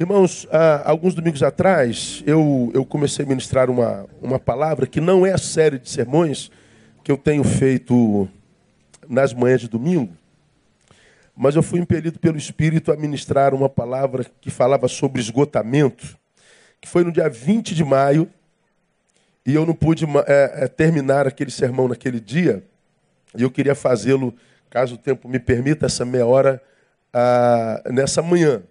Irmãos, há alguns domingos atrás, eu, eu comecei a ministrar uma, uma palavra que não é a série de sermões que eu tenho feito nas manhãs de domingo, mas eu fui impelido pelo Espírito a ministrar uma palavra que falava sobre esgotamento, que foi no dia 20 de maio, e eu não pude é, é, terminar aquele sermão naquele dia, e eu queria fazê-lo, caso o tempo me permita, essa meia hora, ah, nessa manhã.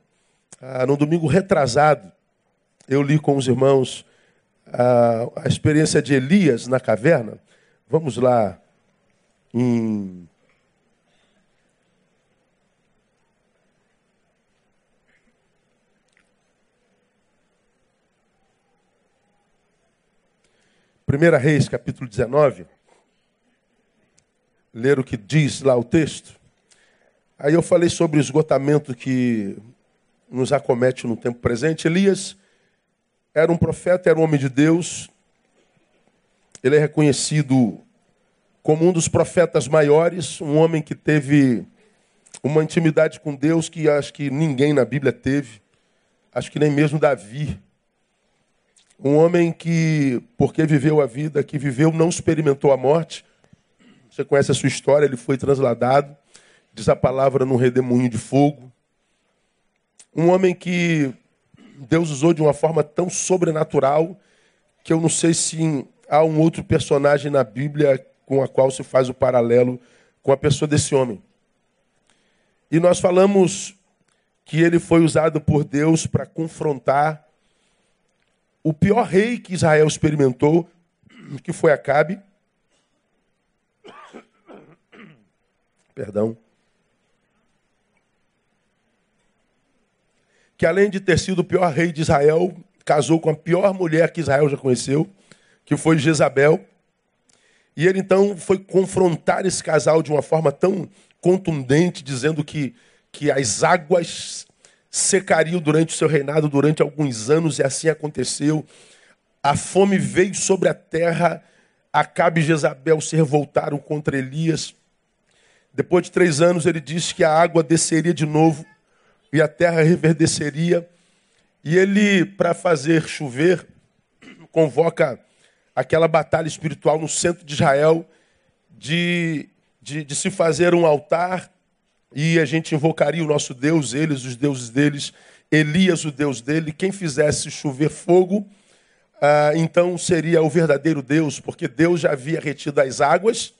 Ah, no domingo retrasado, eu li com os irmãos a, a experiência de Elias na caverna. Vamos lá em Primeira Reis, capítulo 19. Ler o que diz lá o texto. Aí eu falei sobre o esgotamento que nos acomete no tempo presente. Elias era um profeta, era um homem de Deus. Ele é reconhecido como um dos profetas maiores, um homem que teve uma intimidade com Deus que acho que ninguém na Bíblia teve, acho que nem mesmo Davi. Um homem que, porque viveu a vida que viveu, não experimentou a morte. Você conhece a sua história, ele foi transladado, diz a palavra, num redemoinho de fogo. Um homem que Deus usou de uma forma tão sobrenatural que eu não sei se há um outro personagem na Bíblia com a qual se faz o paralelo com a pessoa desse homem. E nós falamos que ele foi usado por Deus para confrontar o pior rei que Israel experimentou, que foi Acabe. Perdão. Que além de ter sido o pior rei de Israel, casou com a pior mulher que Israel já conheceu, que foi Jezabel. E ele então foi confrontar esse casal de uma forma tão contundente, dizendo que, que as águas secariam durante o seu reinado durante alguns anos, e assim aconteceu. A fome veio sobre a terra, Acabe e Jezabel se revoltaram contra Elias. Depois de três anos, ele disse que a água desceria de novo e a terra reverdeceria. E ele, para fazer chover, convoca aquela batalha espiritual no centro de Israel de, de, de, se fazer um altar e a gente invocaria o nosso Deus, eles, os deuses deles, Elias, o Deus dele. Quem fizesse chover fogo, ah, então seria o verdadeiro Deus, porque Deus já havia retido as águas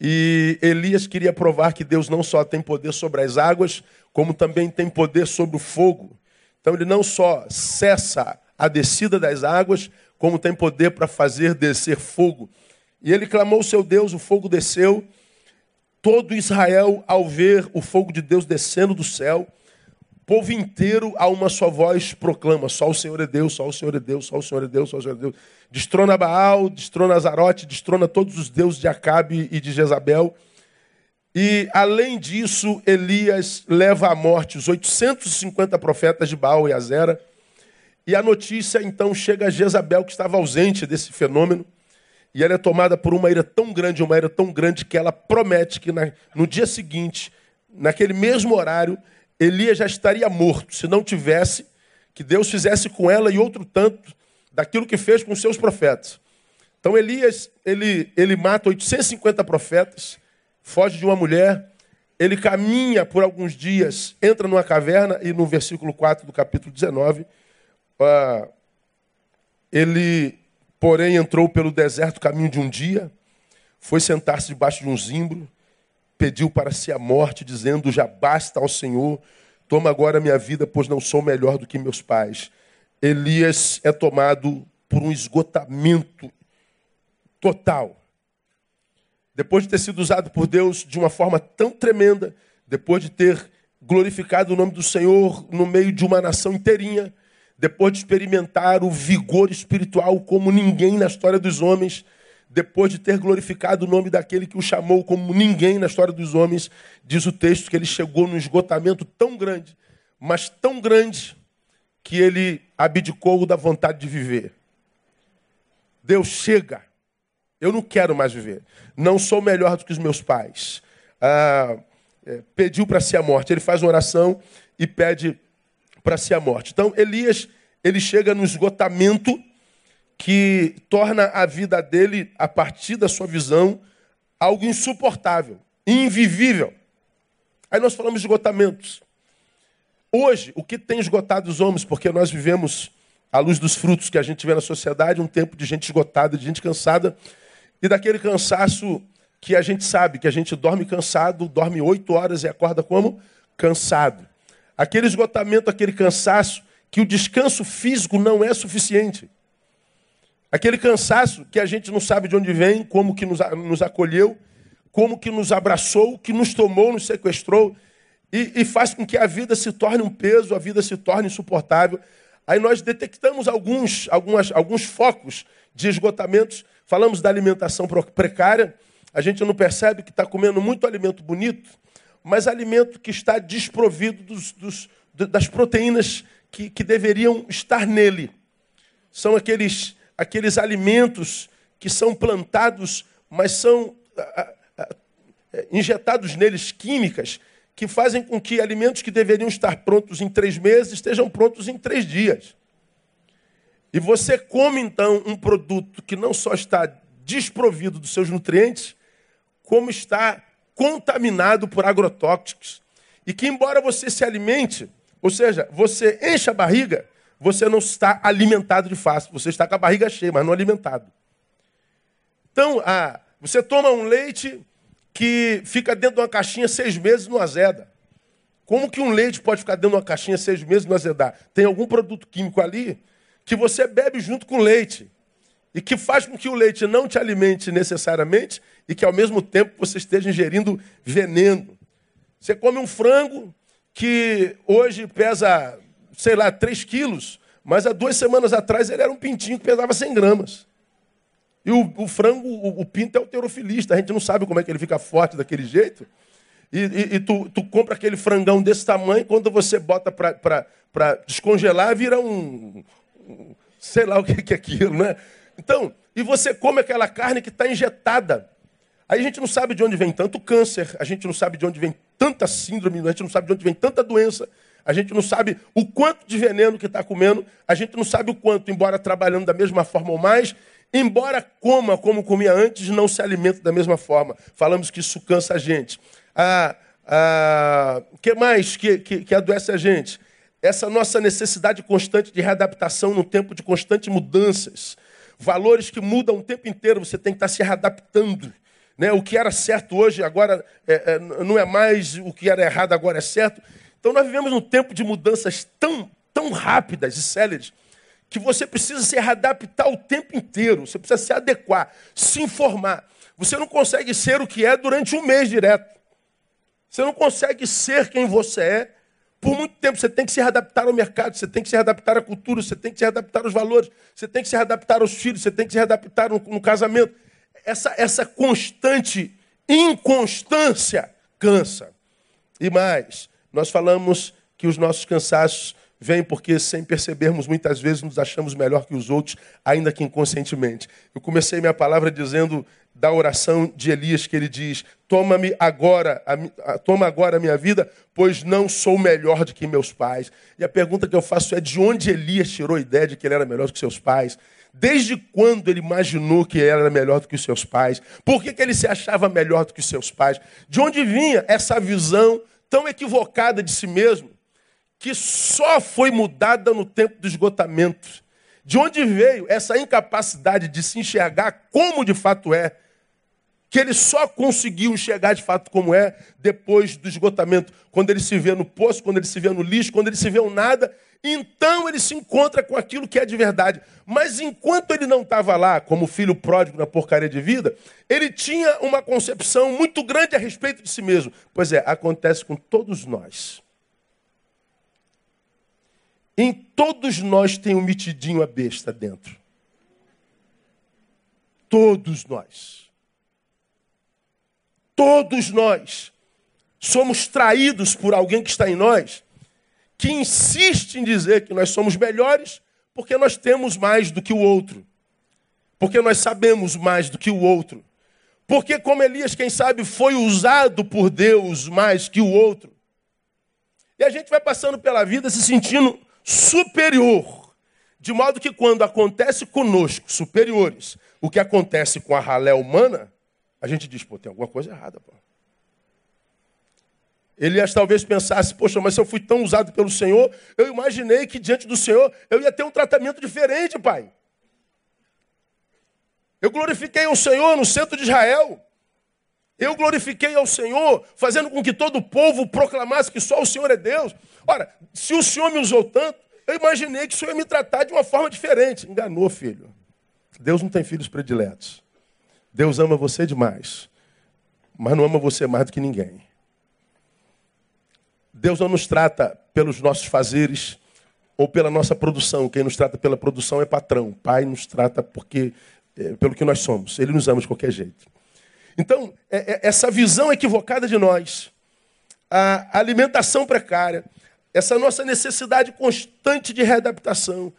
e Elias queria provar que Deus não só tem poder sobre as águas, como também tem poder sobre o fogo. Então ele não só cessa a descida das águas, como tem poder para fazer descer fogo. E ele clamou seu Deus, o fogo desceu. Todo Israel, ao ver o fogo de Deus descendo do céu, povo inteiro a uma só voz proclama: só o Senhor é Deus, só o Senhor é Deus, só o Senhor é Deus, só o Senhor é Deus. Destrona Baal, destrona Azarote, destrona todos os deuses de Acabe e de Jezabel. E, além disso, Elias leva à morte os 850 profetas de Baal e Azera. E a notícia, então, chega a Jezabel, que estava ausente desse fenômeno. E ela é tomada por uma ira tão grande, uma ira tão grande, que ela promete que na, no dia seguinte, naquele mesmo horário, Elias já estaria morto, se não tivesse, que Deus fizesse com ela e outro tanto daquilo que fez com seus profetas. Então Elias, ele, ele mata 850 profetas, foge de uma mulher, ele caminha por alguns dias, entra numa caverna, e no versículo 4 do capítulo 19, uh, ele, porém, entrou pelo deserto caminho de um dia, foi sentar-se debaixo de um zimbro, pediu para si a morte, dizendo: Já basta ao Senhor, toma agora minha vida, pois não sou melhor do que meus pais. Elias é tomado por um esgotamento total. Depois de ter sido usado por Deus de uma forma tão tremenda, depois de ter glorificado o nome do Senhor no meio de uma nação inteirinha, depois de experimentar o vigor espiritual como ninguém na história dos homens, depois de ter glorificado o nome daquele que o chamou como ninguém na história dos homens, diz o texto que ele chegou num esgotamento tão grande, mas tão grande, que ele abdicou da vontade de viver. Deus chega. Eu não quero mais viver. Não sou melhor do que os meus pais. Ah, é, pediu para si a morte. Ele faz uma oração e pede para si a morte. Então, Elias, ele chega no esgotamento que torna a vida dele, a partir da sua visão, algo insuportável, invivível. Aí nós falamos de esgotamentos. Hoje, o que tem esgotado os homens? Porque nós vivemos, à luz dos frutos que a gente vê na sociedade, um tempo de gente esgotada, de gente cansada, e daquele cansaço que a gente sabe, que a gente dorme cansado, dorme oito horas e acorda como? Cansado. Aquele esgotamento, aquele cansaço, que o descanso físico não é suficiente. Aquele cansaço que a gente não sabe de onde vem, como que nos, acolheu, como que nos abraçou, que nos tomou, nos sequestrou, e, e faz com que a vida se torne um peso, a vida se torne insuportável. Aí nós detectamos alguns, algumas, alguns focos de esgotamentos. Falamos da alimentação precária. A gente não percebe que está comendo muito alimento bonito, mas alimento que está desprovido dos, dos, das proteínas que, que deveriam estar nele. São aqueles aqueles alimentos que são plantados, mas são injetados neles químicas que fazem com que alimentos que deveriam estar prontos em três meses estejam prontos em três dias. E você come então um produto que não só está desprovido dos seus nutrientes, como está contaminado por agrotóxicos. E que, embora você se alimente, ou seja, você enche a barriga, você não está alimentado de fácil. Você está com a barriga cheia, mas não alimentado. Então, ah, você toma um leite que fica dentro de uma caixinha seis meses no azeda. Como que um leite pode ficar dentro de uma caixinha seis meses no azedar? Tem algum produto químico ali que você bebe junto com o leite e que faz com que o leite não te alimente necessariamente e que ao mesmo tempo você esteja ingerindo veneno. Você come um frango que hoje pesa sei lá, 3 quilos, mas há duas semanas atrás ele era um pintinho que pesava 100 gramas. E o, o frango, o, o, pinto é alterofilista, a gente não sabe como é que ele fica forte daquele jeito. E, e, e tu, tu, compra aquele frangão desse tamanho, quando você bota para descongelar, vira um, um, sei lá o que, que é aquilo, né? Então, e você come aquela carne que está injetada. Aí a gente não sabe de onde vem tanto câncer, a gente não sabe de onde vem tanta síndrome, a gente não sabe de onde vem tanta doença a gente não sabe o quanto de veneno que está comendo, a gente não sabe o quanto, embora trabalhando da mesma forma ou mais, embora coma como comia antes, não se alimenta da mesma forma. Falamos que isso cansa a gente. Ah, ah, que mais que, que, que adoece a gente? Essa nossa necessidade constante de readaptação no tempo de constantes mudanças. Valores que mudam o tempo inteiro, você tem que estar se readaptando. Né? O que era certo hoje, agora é, é, não é mais, o que era errado, agora é certo. Então nós vivemos num tempo de mudanças tão, tão rápidas e céleres que você precisa se readaptar o tempo inteiro, você precisa se adequar, se informar. Você não consegue ser o que é durante um mês direto. Você não consegue ser quem você é por muito tempo. Você tem que se readaptar ao mercado, você tem que se readaptar à cultura, você tem que se readaptar aos valores, você tem que se readaptar aos filhos, você tem que se readaptar no, no casamento. Essa, essa constante inconstância cansa. E mais, nós falamos que os nossos cansaços vêm porque, sem percebermos, muitas vezes nos achamos melhor que os outros, ainda que inconscientemente. Eu comecei minha palavra dizendo da oração de Elias, que ele diz: Toma-me agora, a, toma agora a minha vida, pois não sou melhor do que meus pais. E a pergunta que eu faço é: de onde Elias tirou a ideia de que ele era melhor do que seus pais? Desde quando ele imaginou que ele era melhor do que os seus pais? Por que, que ele se achava melhor do que os seus pais? De onde vinha essa visão tão equivocada de si mesmo que só foi mudada no tempo do esgotamento. De onde veio essa incapacidade de se enxergar como de fato é? Que ele só conseguiu enxergar de fato como é depois do esgotamento, quando ele se vê no poço, quando ele se vê no lixo, quando ele se vê o nada então ele se encontra com aquilo que é de verdade. Mas enquanto ele não estava lá, como filho pródigo na porcaria de vida, ele tinha uma concepção muito grande a respeito de si mesmo. Pois é, acontece com todos nós. Em todos nós tem um mitidinho a besta dentro. Todos nós. Todos nós somos traídos por alguém que está em nós que insiste em dizer que nós somos melhores porque nós temos mais do que o outro. Porque nós sabemos mais do que o outro. Porque, como Elias, quem sabe, foi usado por Deus mais que o outro. E a gente vai passando pela vida se sentindo superior. De modo que quando acontece conosco, superiores, o que acontece com a ralé humana, a gente diz, pô, tem alguma coisa errada, pô. Elias talvez pensasse, poxa, mas se eu fui tão usado pelo Senhor, eu imaginei que diante do Senhor eu ia ter um tratamento diferente, pai. Eu glorifiquei ao Senhor no centro de Israel. Eu glorifiquei ao Senhor, fazendo com que todo o povo proclamasse que só o Senhor é Deus. Ora, se o Senhor me usou tanto, eu imaginei que o Senhor ia me tratar de uma forma diferente. Enganou, filho. Deus não tem filhos prediletos. Deus ama você demais, mas não ama você mais do que ninguém. Deus não nos trata pelos nossos fazeres ou pela nossa produção. Quem nos trata pela produção é patrão. Pai nos trata porque é, pelo que nós somos. Ele nos ama de qualquer jeito. Então, é, é, essa visão equivocada de nós, a alimentação precária, essa nossa necessidade constante de readaptação,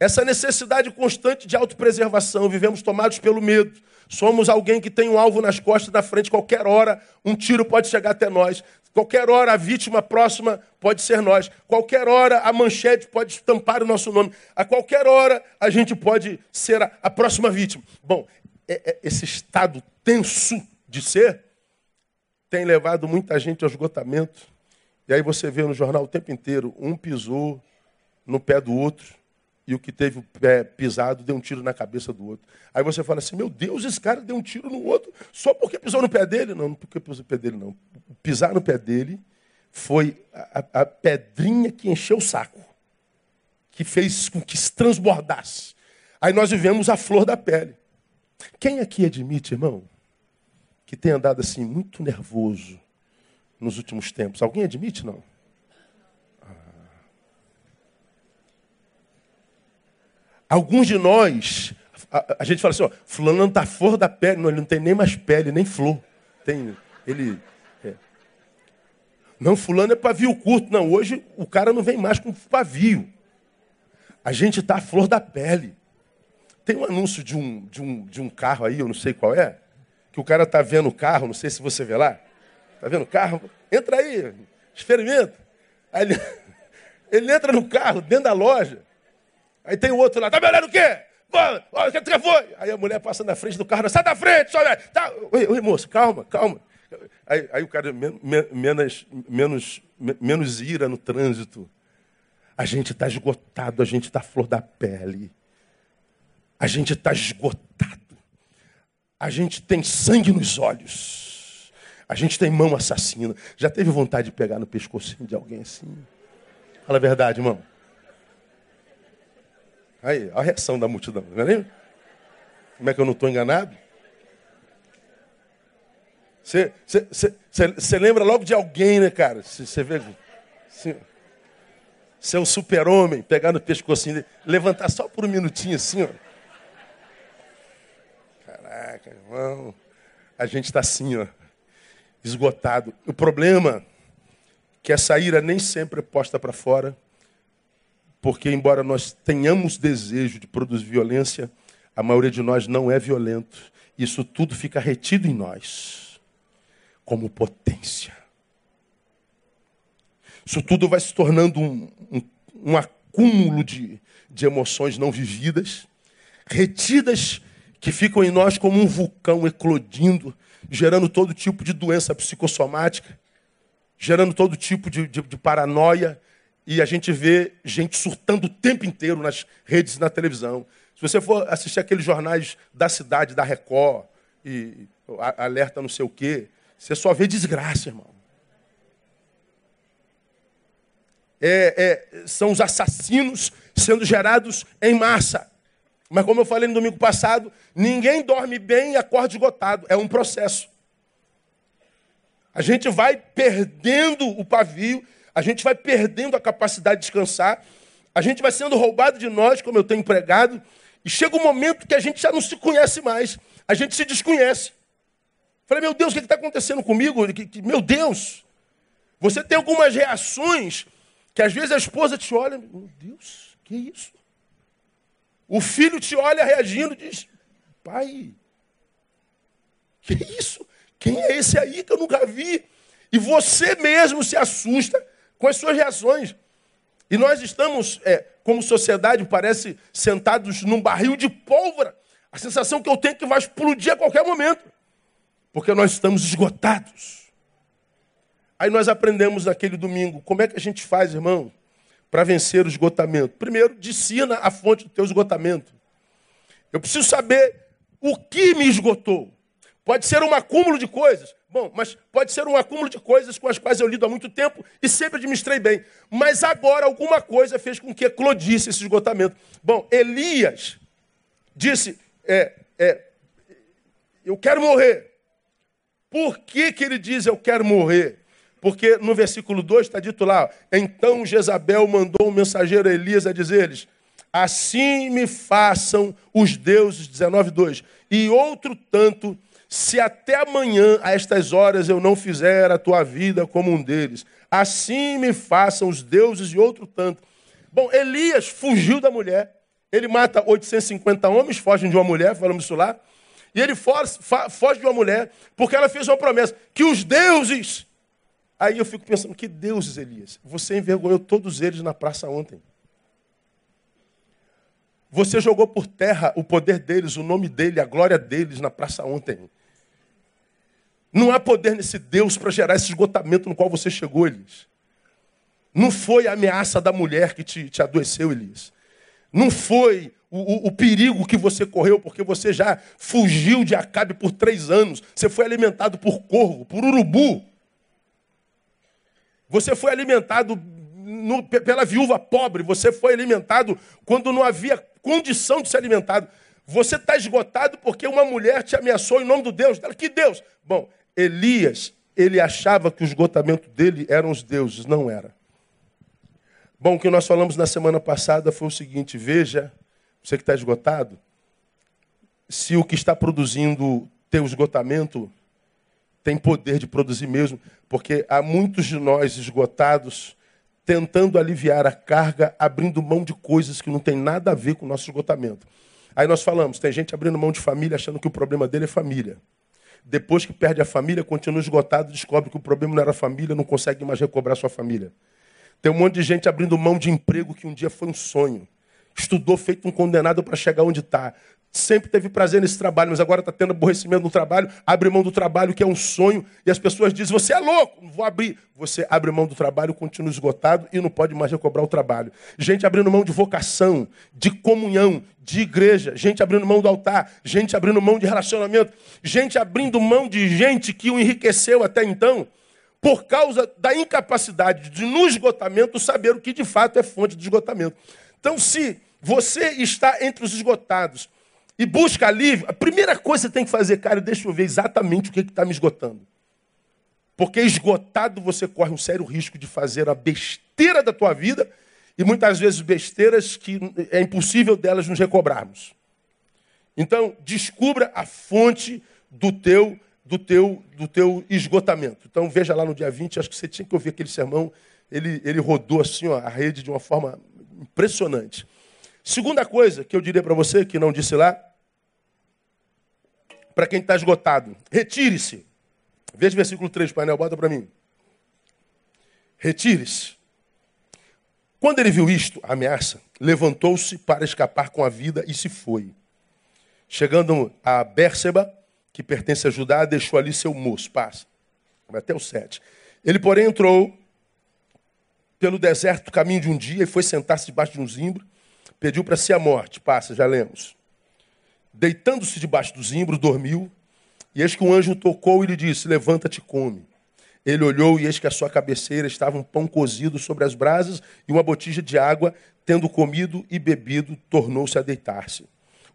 essa necessidade constante de autopreservação, vivemos tomados pelo medo. Somos alguém que tem um alvo nas costas da frente, qualquer hora um tiro pode chegar até nós. Qualquer hora a vítima próxima pode ser nós. Qualquer hora a manchete pode estampar o nosso nome. A qualquer hora a gente pode ser a, a próxima vítima. Bom, é, é, esse estado tenso de ser tem levado muita gente ao esgotamento. E aí você vê no jornal o tempo inteiro: um pisou no pé do outro, e o que teve o pé pisado deu um tiro na cabeça do outro. Aí você fala assim: meu Deus, esse cara deu um tiro no outro só porque pisou no pé dele? Não, não porque pisou no pé dele, não. Pisar no pé dele foi a, a pedrinha que encheu o saco, que fez com que se transbordasse. Aí nós vivemos a flor da pele. Quem aqui admite, irmão, que tem andado assim muito nervoso nos últimos tempos? Alguém admite, não? Alguns de nós, a, a gente fala assim, ó, fulano não está flor da pele. Não, ele não tem nem mais pele, nem flor. Tem, ele... É. Não, fulano é pavio curto. Não, hoje o cara não vem mais com pavio. A gente à flor da pele. Tem um anúncio de um, de, um, de um carro aí, eu não sei qual é, que o cara está vendo o carro, não sei se você vê lá. Está vendo o carro? Entra aí, experimenta. Aí ele, ele entra no carro, dentro da loja. Aí tem o outro lá, tá me olhando o quê? O que você foi? Aí a mulher passa na frente do carro, sai da frente, só tá. Oi, oi, moço, calma, calma. Aí, aí o cara men, menos, menos, menos ira no trânsito. A gente está esgotado, a gente está flor da pele. A gente está esgotado. A gente tem sangue nos olhos. A gente tem mão assassina. Já teve vontade de pegar no pescocinho de alguém assim? Fala a verdade, irmão. Aí, a reação da multidão, não é nem? Como é que eu não estou enganado? Você lembra logo de alguém, né, cara? Você vê. É um super-homem, pegar no pescocinho, levantar só por um minutinho assim, ó. Caraca, irmão. A gente está assim, ó, esgotado. O problema é que essa ira nem sempre é posta para fora porque, embora nós tenhamos desejo de produzir violência, a maioria de nós não é violento. Isso tudo fica retido em nós, como potência. Isso tudo vai se tornando um, um, um acúmulo de, de emoções não vividas, retidas que ficam em nós como um vulcão eclodindo, gerando todo tipo de doença psicossomática, gerando todo tipo de, de, de paranoia, e a gente vê gente surtando o tempo inteiro nas redes e na televisão. Se você for assistir aqueles jornais da cidade, da Record, e alerta não sei o quê, você só vê desgraça, irmão. É, é, são os assassinos sendo gerados em massa. Mas como eu falei no domingo passado, ninguém dorme bem e acorda esgotado. É um processo. A gente vai perdendo o pavio a gente vai perdendo a capacidade de descansar, a gente vai sendo roubado de nós, como eu tenho pregado, e chega um momento que a gente já não se conhece mais, a gente se desconhece. Falei, meu Deus, o que está acontecendo comigo? Meu Deus! Você tem algumas reações que às vezes a esposa te olha, meu Deus, que isso? O filho te olha reagindo e diz, pai, que isso? Quem é esse aí que eu nunca vi? E você mesmo se assusta com as suas reações. E nós estamos, é, como sociedade, parece, sentados num barril de pólvora. A sensação que eu tenho é que vai explodir a qualquer momento. Porque nós estamos esgotados. Aí nós aprendemos naquele domingo como é que a gente faz, irmão, para vencer o esgotamento. Primeiro, discina a fonte do teu esgotamento. Eu preciso saber o que me esgotou. Pode ser um acúmulo de coisas. Bom, mas pode ser um acúmulo de coisas com as quais eu lido há muito tempo e sempre administrei bem. Mas agora alguma coisa fez com que eclodisse esse esgotamento. Bom, Elias disse: é, é, Eu quero morrer. Por que, que ele diz eu quero morrer? Porque no versículo 2 está dito lá: Então Jezabel mandou um mensageiro a Elias a dizer-lhes: Assim me façam os deuses, 19, 2. E outro tanto se até amanhã, a estas horas, eu não fizer a tua vida como um deles, assim me façam os deuses e outro tanto. Bom, Elias fugiu da mulher, ele mata 850 homens, fogem de uma mulher, falamos isso lá, e ele foge, foge de uma mulher porque ela fez uma promessa, que os deuses. Aí eu fico pensando, que deuses, Elias? Você envergonhou todos eles na praça ontem. Você jogou por terra o poder deles, o nome dele, a glória deles na praça ontem. Não há poder nesse Deus para gerar esse esgotamento no qual você chegou, Elias. Não foi a ameaça da mulher que te, te adoeceu, Elias. Não foi o, o, o, perigo que você correu, porque você já fugiu de Acabe por três anos. Você foi alimentado por corvo, por urubu. Você foi alimentado no, pela viúva pobre. Você foi alimentado quando não havia condição de ser alimentado. Você está esgotado porque uma mulher te ameaçou em nome do Deus dela. Que Deus? Bom, Elias, ele achava que o esgotamento dele eram os deuses, não era. Bom, o que nós falamos na semana passada foi o seguinte: veja, você que está esgotado, se o que está produzindo teu esgotamento tem poder de produzir mesmo, porque há muitos de nós esgotados tentando aliviar a carga, abrindo mão de coisas que não tem nada a ver com o nosso esgotamento. Aí nós falamos, tem gente abrindo mão de família achando que o problema dele é família. Depois que perde a família, continua esgotado, descobre que o problema não era a família, não consegue mais recobrar sua família. Tem um monte de gente abrindo mão de emprego que um dia foi um sonho. Estudou feito um condenado para chegar onde está sempre teve prazer nesse trabalho, mas agora está tendo aborrecimento no trabalho, abre mão do trabalho, que é um sonho, e as pessoas dizem: Você é louco, não vou abrir. Você abre mão do trabalho, continua esgotado e não pode mais recobrar o trabalho. Gente abrindo mão de vocação, de comunhão, de igreja, gente abrindo mão do altar, gente abrindo mão de relacionamento, gente abrindo mão de gente que o enriqueceu até então, por causa da incapacidade de, no esgotamento, saber o que de fato é fonte de esgotamento. Então, se você está entre os esgotados, e busca alívio, a primeira coisa que você tem que fazer, cara, deixa eu ver exatamente o que está me esgotando. Porque esgotado você corre um sério risco de fazer a besteira da tua vida e muitas vezes besteiras que é impossível delas nos recobrarmos. Então, descubra a fonte do teu do teu do teu esgotamento. Então, veja lá no dia 20, acho que você tinha que ouvir aquele sermão, ele, ele rodou assim ó, a rede de uma forma impressionante. Segunda coisa que eu diria para você, que não disse lá, para quem está esgotado. Retire-se. Veja o versículo 3, painel, bota para mim. Retire-se. Quando ele viu isto, a ameaça, levantou-se para escapar com a vida e se foi. Chegando a Bérseba, que pertence a Judá, deixou ali seu moço. Passa. Vai até o 7. Ele, porém, entrou pelo deserto, caminho de um dia, e foi sentar-se debaixo de um zimbro, pediu para si a morte. Passa, já lemos. Deitando-se debaixo do zimbro, dormiu. E eis que um anjo tocou e lhe disse: Levanta-te e come. Ele olhou e eis que a sua cabeceira estava um pão cozido sobre as brasas e uma botija de água. Tendo comido e bebido, tornou-se a deitar-se.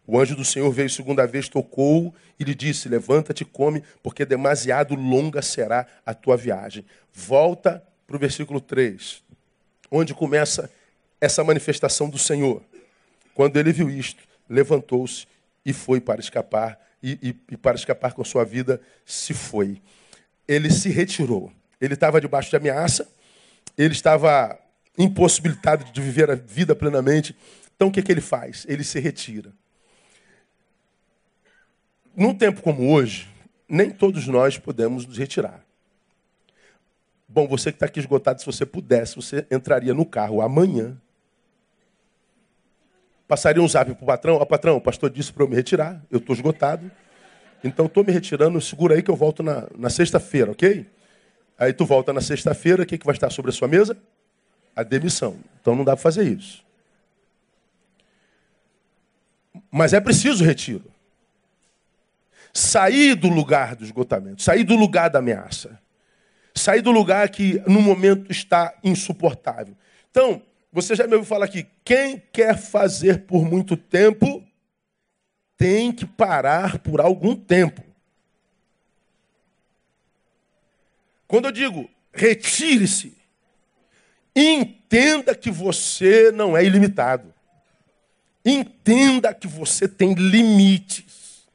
O anjo do Senhor veio segunda vez, tocou e lhe disse: Levanta-te come, porque demasiado longa será a tua viagem. Volta para o versículo 3, onde começa essa manifestação do Senhor. Quando ele viu isto, levantou-se e foi para escapar, e, e, e para escapar com sua vida, se foi. Ele se retirou. Ele estava debaixo de ameaça, ele estava impossibilitado de viver a vida plenamente. Então o que, que ele faz? Ele se retira. Num tempo como hoje, nem todos nós podemos nos retirar. Bom, você que está aqui esgotado, se você pudesse, você entraria no carro amanhã. Passaria um zap para o patrão. Ó, oh, patrão, o pastor disse para eu me retirar. Eu estou esgotado. Então, estou me retirando. Segura aí que eu volto na, na sexta-feira, ok? Aí tu volta na sexta-feira. O que, que vai estar sobre a sua mesa? A demissão. Então, não dá para fazer isso. Mas é preciso retiro. Sair do lugar do esgotamento. Sair do lugar da ameaça. Sair do lugar que no momento está insuportável. Então, você já me ouviu falar aqui, quem quer fazer por muito tempo tem que parar por algum tempo. Quando eu digo retire-se, entenda que você não é ilimitado. Entenda que você tem limites.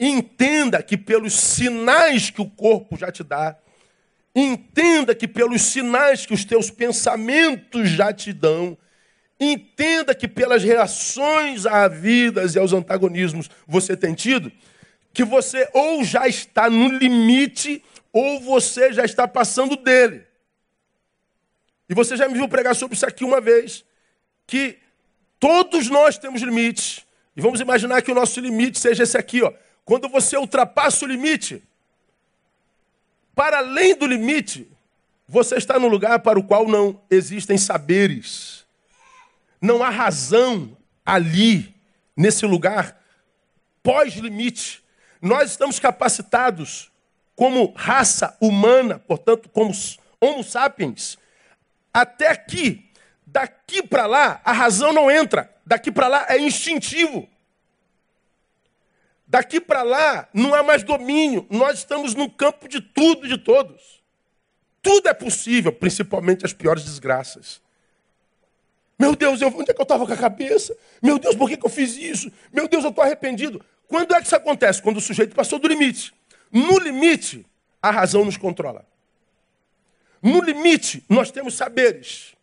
Entenda que pelos sinais que o corpo já te dá, Entenda que pelos sinais que os teus pensamentos já te dão, entenda que pelas reações à vida e aos antagonismos você tem tido, que você ou já está no limite ou você já está passando dele. E você já me viu pregar sobre isso aqui uma vez, que todos nós temos limites. E vamos imaginar que o nosso limite seja esse aqui, ó. Quando você ultrapassa o limite, para além do limite, você está no lugar para o qual não existem saberes. Não há razão ali, nesse lugar, pós-limite. Nós estamos capacitados como raça humana, portanto, como Homo sapiens, até aqui. Daqui para lá, a razão não entra. Daqui para lá é instintivo. Daqui para lá não há mais domínio. Nós estamos no campo de tudo e de todos. Tudo é possível, principalmente as piores desgraças. Meu Deus, eu, onde é que eu estava com a cabeça? Meu Deus, por que, que eu fiz isso? Meu Deus, eu estou arrependido. Quando é que isso acontece? Quando o sujeito passou do limite. No limite, a razão nos controla. No limite, nós temos saberes.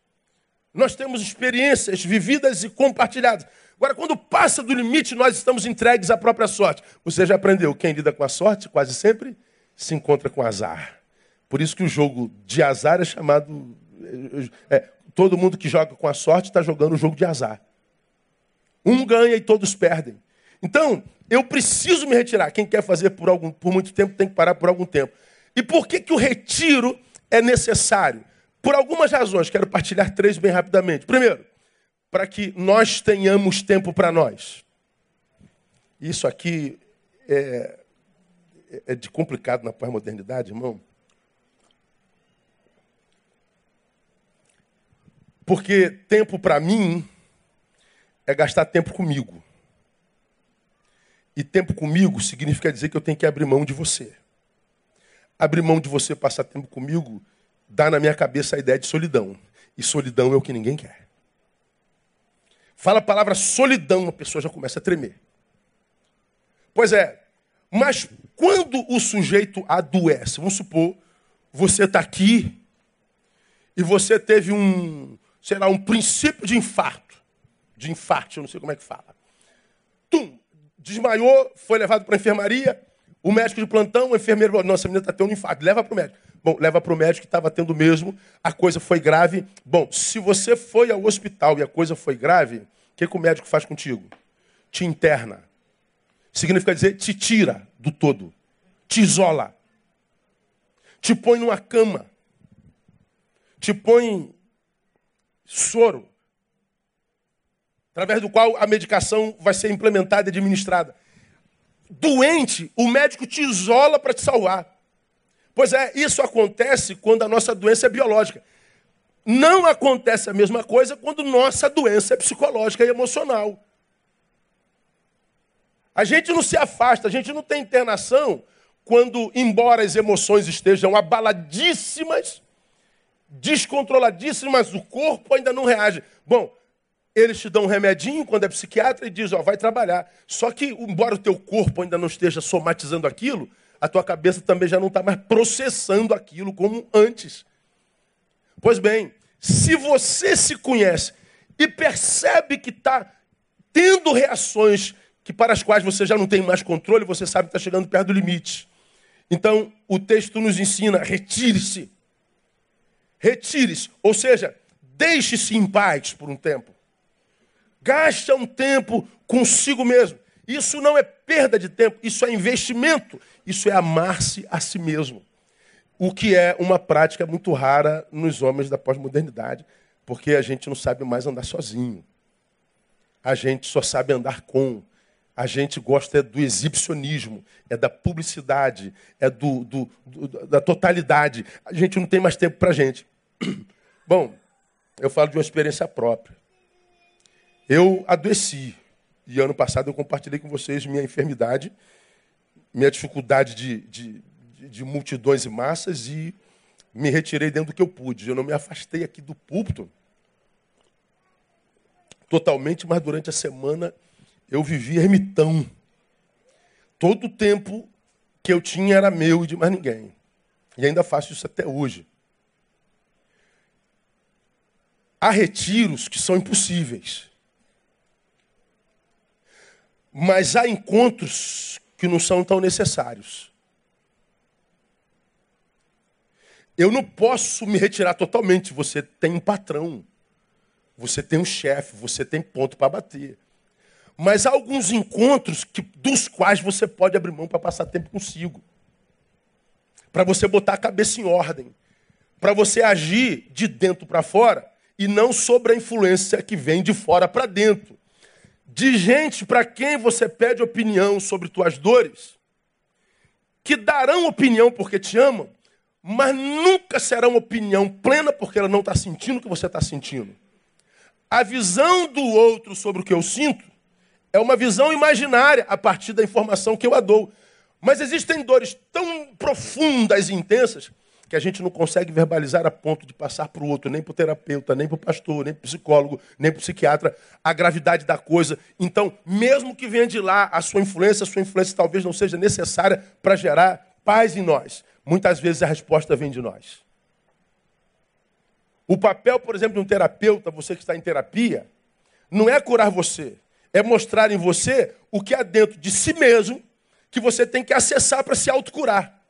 Nós temos experiências vividas e compartilhadas. Agora, quando passa do limite, nós estamos entregues à própria sorte. Você já aprendeu, quem lida com a sorte quase sempre se encontra com azar. Por isso que o jogo de azar é chamado. É, todo mundo que joga com a sorte está jogando o jogo de azar. Um ganha e todos perdem. Então, eu preciso me retirar. Quem quer fazer por, algum, por muito tempo tem que parar por algum tempo. E por que, que o retiro é necessário? Por algumas razões. Quero partilhar três bem rapidamente. Primeiro, para que nós tenhamos tempo para nós. Isso aqui é, é de complicado na pós-modernidade, irmão. Porque tempo para mim é gastar tempo comigo. E tempo comigo significa dizer que eu tenho que abrir mão de você. Abrir mão de você passar tempo comigo dá na minha cabeça a ideia de solidão. E solidão é o que ninguém quer. Fala a palavra solidão, a pessoa já começa a tremer. Pois é, mas quando o sujeito adoece, vamos supor, você está aqui e você teve um, sei lá, um princípio de infarto. De infarto, eu não sei como é que fala. Tum! Desmaiou, foi levado para a enfermaria, o médico de plantão, o enfermeiro falou, nossa, a menina está tendo um infarto, leva para o médico. Bom, leva para o médico que estava tendo mesmo, a coisa foi grave. Bom, se você foi ao hospital e a coisa foi grave, o que, que o médico faz contigo? Te interna. Significa dizer, te tira do todo. Te isola. Te põe numa cama. Te põe soro. Através do qual a medicação vai ser implementada e administrada. Doente, o médico te isola para te salvar. Pois é, isso acontece quando a nossa doença é biológica. Não acontece a mesma coisa quando nossa doença é psicológica e emocional. A gente não se afasta, a gente não tem internação quando, embora as emoções estejam abaladíssimas, descontroladíssimas, o corpo ainda não reage. Bom, eles te dão um remedinho quando é psiquiatra e diz, ó, vai trabalhar. Só que, embora o teu corpo ainda não esteja somatizando aquilo, a tua cabeça também já não está mais processando aquilo como antes. Pois bem, se você se conhece e percebe que está tendo reações que para as quais você já não tem mais controle, você sabe que está chegando perto do limite. Então, o texto nos ensina: retire-se. retire-se, ou seja, deixe-se em paz por um tempo. Gaste um tempo consigo mesmo. Isso não é perda de tempo, isso é investimento. Isso é amar-se a si mesmo. O que é uma prática muito rara nos homens da pós-modernidade, porque a gente não sabe mais andar sozinho. A gente só sabe andar com. A gente gosta é do exibicionismo, é da publicidade, é do, do, do da totalidade. A gente não tem mais tempo para a gente. Bom, eu falo de uma experiência própria. Eu adoeci. E ano passado eu compartilhei com vocês minha enfermidade, minha dificuldade de, de, de multidões e massas e me retirei dentro do que eu pude. Eu não me afastei aqui do púlpito totalmente, mas durante a semana eu vivi ermitão. Todo o tempo que eu tinha era meu e de mais ninguém. E ainda faço isso até hoje. Há retiros que são impossíveis. Mas há encontros que não são tão necessários. Eu não posso me retirar totalmente. Você tem um patrão, você tem um chefe, você tem ponto para bater. Mas há alguns encontros que, dos quais você pode abrir mão para passar tempo consigo. Para você botar a cabeça em ordem. Para você agir de dentro para fora e não sobre a influência que vem de fora para dentro de gente para quem você pede opinião sobre tuas dores, que darão opinião porque te amam, mas nunca serão opinião plena porque ela não está sentindo o que você está sentindo. A visão do outro sobre o que eu sinto é uma visão imaginária a partir da informação que eu a dou. Mas existem dores tão profundas e intensas que a gente não consegue verbalizar a ponto de passar para o outro, nem para o terapeuta, nem para o pastor, nem para o psicólogo, nem para o psiquiatra, a gravidade da coisa. Então, mesmo que venha de lá a sua influência, a sua influência talvez não seja necessária para gerar paz em nós. Muitas vezes a resposta vem de nós. O papel, por exemplo, de um terapeuta, você que está em terapia, não é curar você, é mostrar em você o que há dentro de si mesmo que você tem que acessar para se autocurar.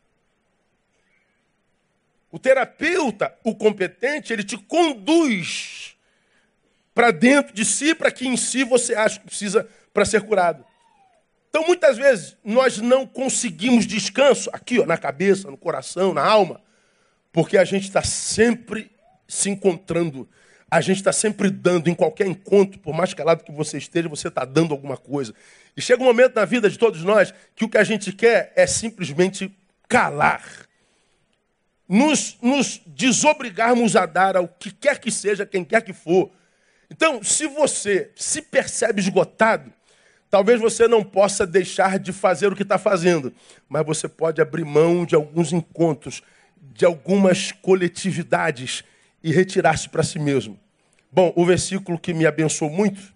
O terapeuta, o competente, ele te conduz para dentro de si, para que em si você acha que precisa para ser curado. Então, muitas vezes, nós não conseguimos descanso aqui, ó, na cabeça, no coração, na alma, porque a gente está sempre se encontrando, a gente está sempre dando em qualquer encontro, por mais calado que você esteja, você está dando alguma coisa. E chega um momento na vida de todos nós que o que a gente quer é simplesmente calar nos, nos desobrigarmos a dar ao que quer que seja, quem quer que for. Então, se você se percebe esgotado, talvez você não possa deixar de fazer o que está fazendo, mas você pode abrir mão de alguns encontros, de algumas coletividades e retirar-se para si mesmo. Bom, o versículo que me abençoou muito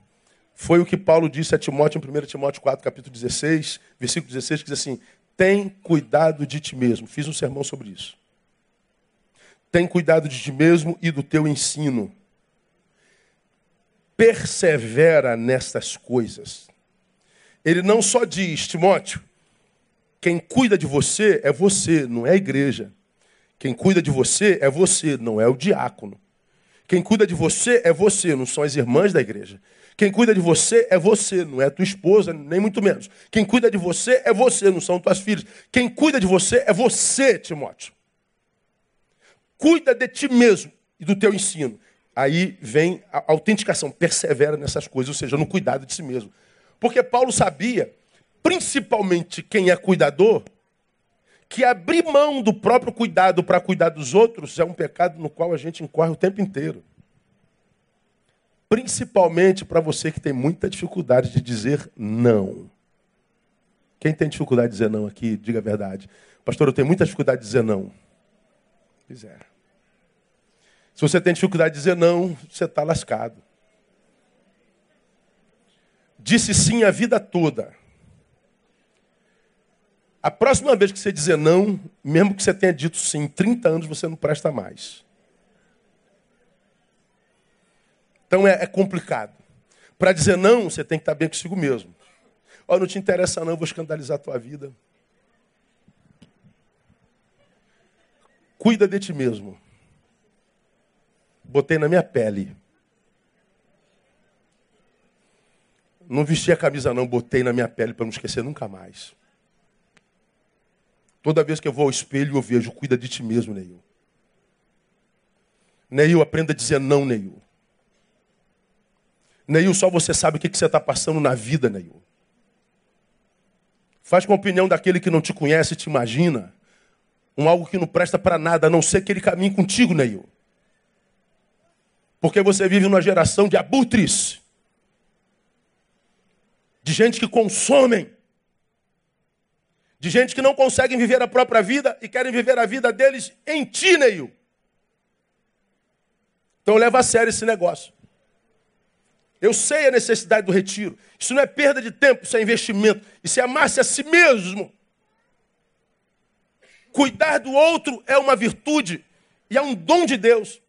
foi o que Paulo disse a Timóteo em 1 Timóteo 4, capítulo 16, versículo 16, que diz assim: Tem cuidado de ti mesmo. Fiz um sermão sobre isso. Tem cuidado de ti mesmo e do teu ensino. Persevera nestas coisas. Ele não só diz, Timóteo, quem cuida de você é você, não é a igreja. Quem cuida de você é você, não é o diácono. Quem cuida de você é você, não são as irmãs da igreja. Quem cuida de você é você, não é tua esposa, nem muito menos. Quem cuida de você é você, não são tuas filhas. Quem cuida de você é você, Timóteo. Cuida de ti mesmo e do teu ensino. Aí vem a autenticação, persevera nessas coisas, ou seja, no cuidado de si mesmo. Porque Paulo sabia, principalmente quem é cuidador, que abrir mão do próprio cuidado para cuidar dos outros é um pecado no qual a gente incorre o tempo inteiro. Principalmente para você que tem muita dificuldade de dizer não. Quem tem dificuldade de dizer não aqui, diga a verdade. Pastor, eu tenho muita dificuldade de dizer não. Pois é. Se você tem dificuldade de dizer não, você está lascado. Disse sim a vida toda. A próxima vez que você dizer não, mesmo que você tenha dito sim, 30 anos você não presta mais. Então é, é complicado. Para dizer não, você tem que estar bem consigo mesmo. Oh, não te interessa não, eu vou escandalizar a tua vida. Cuida de ti mesmo. Botei na minha pele. Não vesti a camisa, não, botei na minha pele para não esquecer nunca mais. Toda vez que eu vou ao espelho, eu vejo, cuida de ti mesmo, Neil. Neil, aprenda a dizer não, Neil. Neil, só você sabe o que você está passando na vida, Neil. Faz com a opinião daquele que não te conhece e te imagina. Um algo que não presta para nada, a não ser que ele caminhe contigo, Neil. Porque você vive numa geração de abutres. De gente que consomem. De gente que não conseguem viver a própria vida e querem viver a vida deles em ti. Então leva a sério esse negócio. Eu sei a necessidade do retiro. Isso não é perda de tempo, isso é investimento. Isso é amar-se a si mesmo. Cuidar do outro é uma virtude e é um dom de Deus.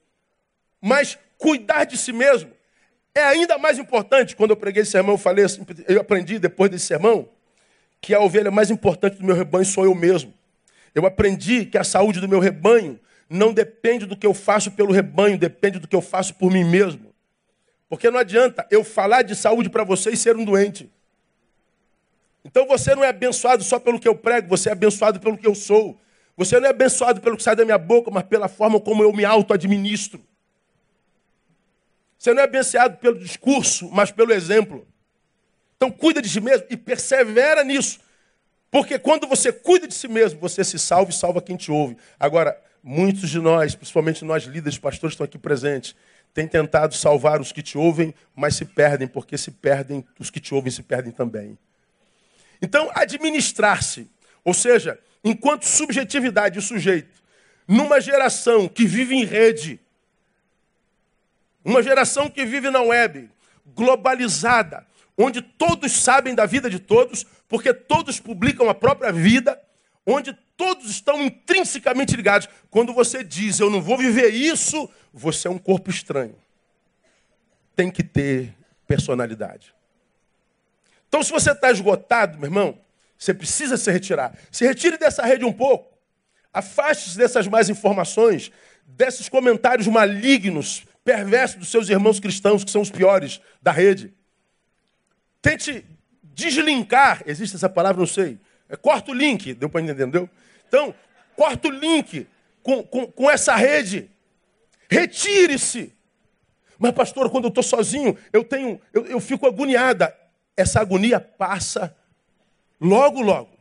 Mas cuidar de si mesmo é ainda mais importante. Quando eu preguei esse sermão, eu falei assim, eu aprendi depois desse sermão que a ovelha mais importante do meu rebanho sou eu mesmo. Eu aprendi que a saúde do meu rebanho não depende do que eu faço pelo rebanho, depende do que eu faço por mim mesmo. Porque não adianta eu falar de saúde para você e ser um doente. Então você não é abençoado só pelo que eu prego, você é abençoado pelo que eu sou. Você não é abençoado pelo que sai da minha boca, mas pela forma como eu me auto-administro. Você não é abençoado pelo discurso, mas pelo exemplo. Então cuida de si mesmo e persevera nisso. Porque quando você cuida de si mesmo, você se salva e salva quem te ouve. Agora, muitos de nós, principalmente nós líderes, pastores estão aqui presentes, têm tentado salvar os que te ouvem, mas se perdem, porque se perdem, os que te ouvem se perdem também. Então, administrar-se, ou seja, enquanto subjetividade, o sujeito, numa geração que vive em rede, uma geração que vive na web, globalizada, onde todos sabem da vida de todos, porque todos publicam a própria vida, onde todos estão intrinsecamente ligados. Quando você diz, eu não vou viver isso, você é um corpo estranho. Tem que ter personalidade. Então, se você está esgotado, meu irmão, você precisa se retirar. Se retire dessa rede um pouco. Afaste-se dessas mais informações, desses comentários malignos, perversos dos seus irmãos cristãos, que são os piores da rede. Tente deslinkar, existe essa palavra, não sei. É, corta o link, deu para entender, entendeu? Então, corta o link com, com, com essa rede. Retire-se. Mas, pastor, quando eu estou sozinho, eu tenho, eu, eu fico agoniada. Essa agonia passa logo, logo.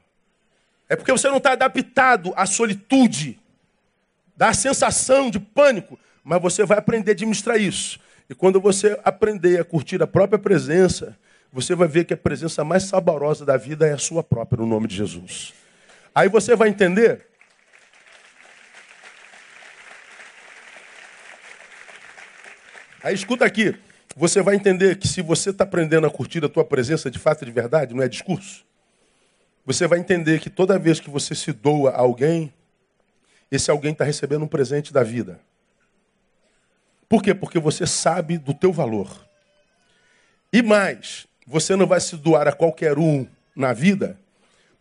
É porque você não está adaptado à solitude, dá a sensação de pânico, mas você vai aprender a administrar isso. E quando você aprender a curtir a própria presença, você vai ver que a presença mais saborosa da vida é a sua própria, no nome de Jesus. Aí você vai entender Aí escuta aqui, você vai entender que se você está aprendendo a curtir a tua presença de fato e de verdade, não é discurso, você vai entender que toda vez que você se doa a alguém, esse alguém está recebendo um presente da vida. Por quê? Porque você sabe do teu valor. E mais, você não vai se doar a qualquer um na vida,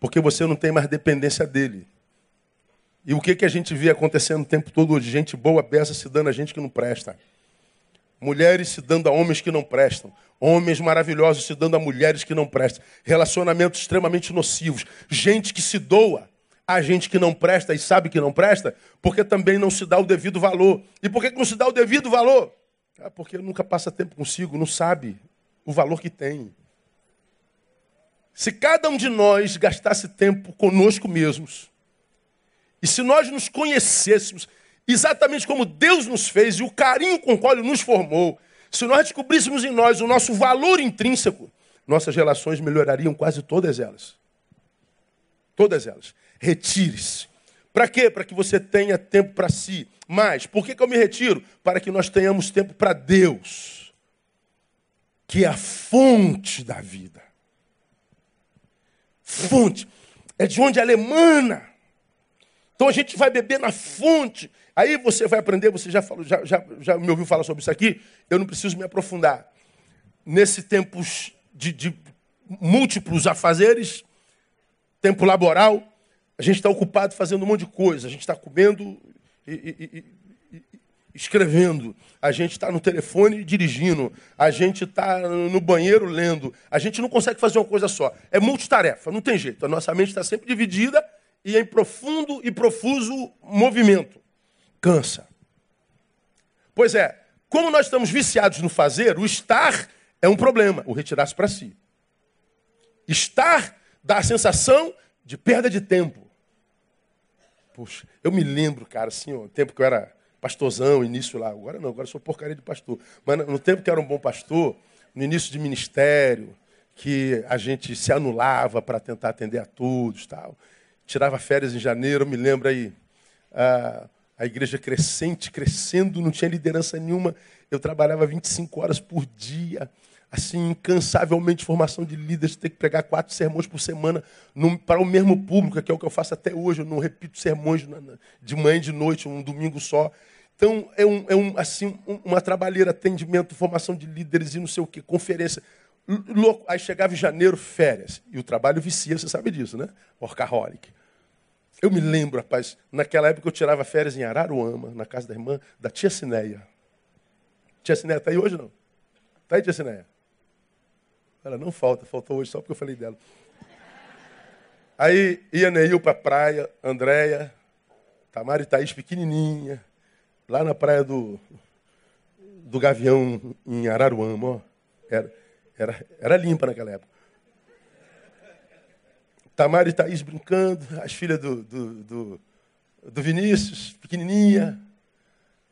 porque você não tem mais dependência dele. E o que, que a gente vê acontecendo o tempo todo hoje? Gente boa, beça se dando a gente que não presta. Mulheres se dando a homens que não prestam. Homens maravilhosos se dando a mulheres que não prestam. Relacionamentos extremamente nocivos. Gente que se doa a gente que não presta e sabe que não presta, porque também não se dá o devido valor. E por que não se dá o devido valor? Ah, porque nunca passa tempo consigo, não sabe o valor que tem. Se cada um de nós gastasse tempo conosco mesmos, e se nós nos conhecêssemos exatamente como Deus nos fez e o carinho com o qual Ele nos formou, se nós descobríssemos em nós o nosso valor intrínseco, nossas relações melhorariam quase todas elas. Todas elas. Retire-se. Para quê? Para que você tenha tempo para si. Mas, por que, que eu me retiro? Para que nós tenhamos tempo para Deus que é a fonte da vida. Fonte. É de onde ela emana. Então a gente vai beber na fonte. Aí você vai aprender, você já, falou, já, já, já me ouviu falar sobre isso aqui, eu não preciso me aprofundar. Nesse tempos de, de múltiplos afazeres, tempo laboral, a gente está ocupado fazendo um monte de coisa. A gente está comendo e, e, e, escrevendo, a gente está no telefone dirigindo, a gente está no banheiro lendo. A gente não consegue fazer uma coisa só. É multitarefa, não tem jeito. A nossa mente está sempre dividida e em profundo e profuso movimento. Cansa. Pois é, como nós estamos viciados no fazer, o estar é um problema, o retirar-se para si. Estar dá a sensação de perda de tempo. Puxa, eu me lembro, cara, assim, o tempo que eu era pastorzão, início lá. Agora não, agora sou porcaria de pastor. Mas no tempo que era um bom pastor, no início de ministério, que a gente se anulava para tentar atender a todos, tal. Tirava férias em janeiro, me lembro aí. A, a igreja crescente, crescendo, não tinha liderança nenhuma. Eu trabalhava 25 horas por dia assim, incansavelmente formação de líderes, ter que pregar quatro sermões por semana para o mesmo público, que é o que eu faço até hoje. Eu não repito sermões de manhã e de noite, um domingo só. Então, é, um, é um, assim, uma trabalheira, atendimento, formação de líderes e não sei o quê, conferência. Louco. Aí chegava em janeiro, férias. E o trabalho vicia, você sabe disso, né? Workaholic. Eu me lembro, rapaz, naquela época eu tirava férias em Araruama, na casa da irmã, da tia Cineia. Tia Cineia está aí hoje não? Está aí, tia Cineia? Ela não falta, faltou hoje só porque eu falei dela. Aí ia Neil para a praia, Andréia, Tamara e Thaís pequenininha, lá na praia do, do Gavião, em Araruama. Ó. Era, era, era limpa naquela época. Tamara e Thaís brincando, as filhas do, do, do, do Vinícius, pequenininha.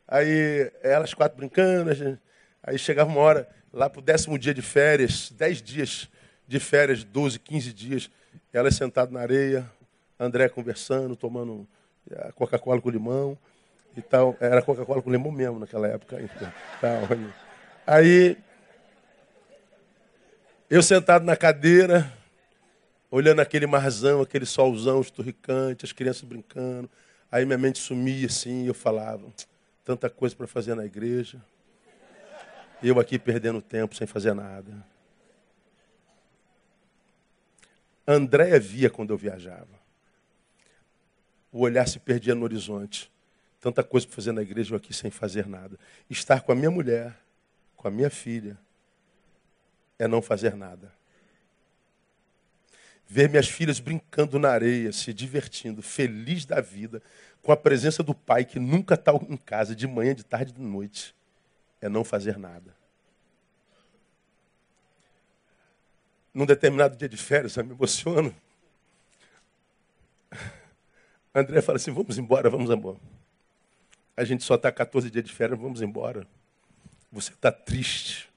Aí elas quatro brincando, aí chegava uma hora, lá para o décimo dia de férias, dez dias de férias, 12, 15 dias, ela sentada na areia, André conversando, tomando eh, Coca-Cola com limão e tal. Era Coca-Cola com limão mesmo naquela época. Então, tal. Aí, eu sentado na cadeira, olhando aquele marzão, aquele solzão esturricante, as crianças brincando. Aí minha mente sumia assim, e eu falava, tanta coisa para fazer na igreja. Eu aqui perdendo tempo sem fazer nada. Andréia via quando eu viajava. O olhar se perdia no horizonte. Tanta coisa para fazer na igreja, eu aqui sem fazer nada. Estar com a minha mulher, com a minha filha, é não fazer nada. Ver minhas filhas brincando na areia, se divertindo, feliz da vida, com a presença do pai que nunca está em casa, de manhã, de tarde, de noite é não fazer nada. Num determinado dia de férias, eu me emociono. André fala assim: vamos embora, vamos embora. A gente só está 14 dias de férias, vamos embora. Você está triste.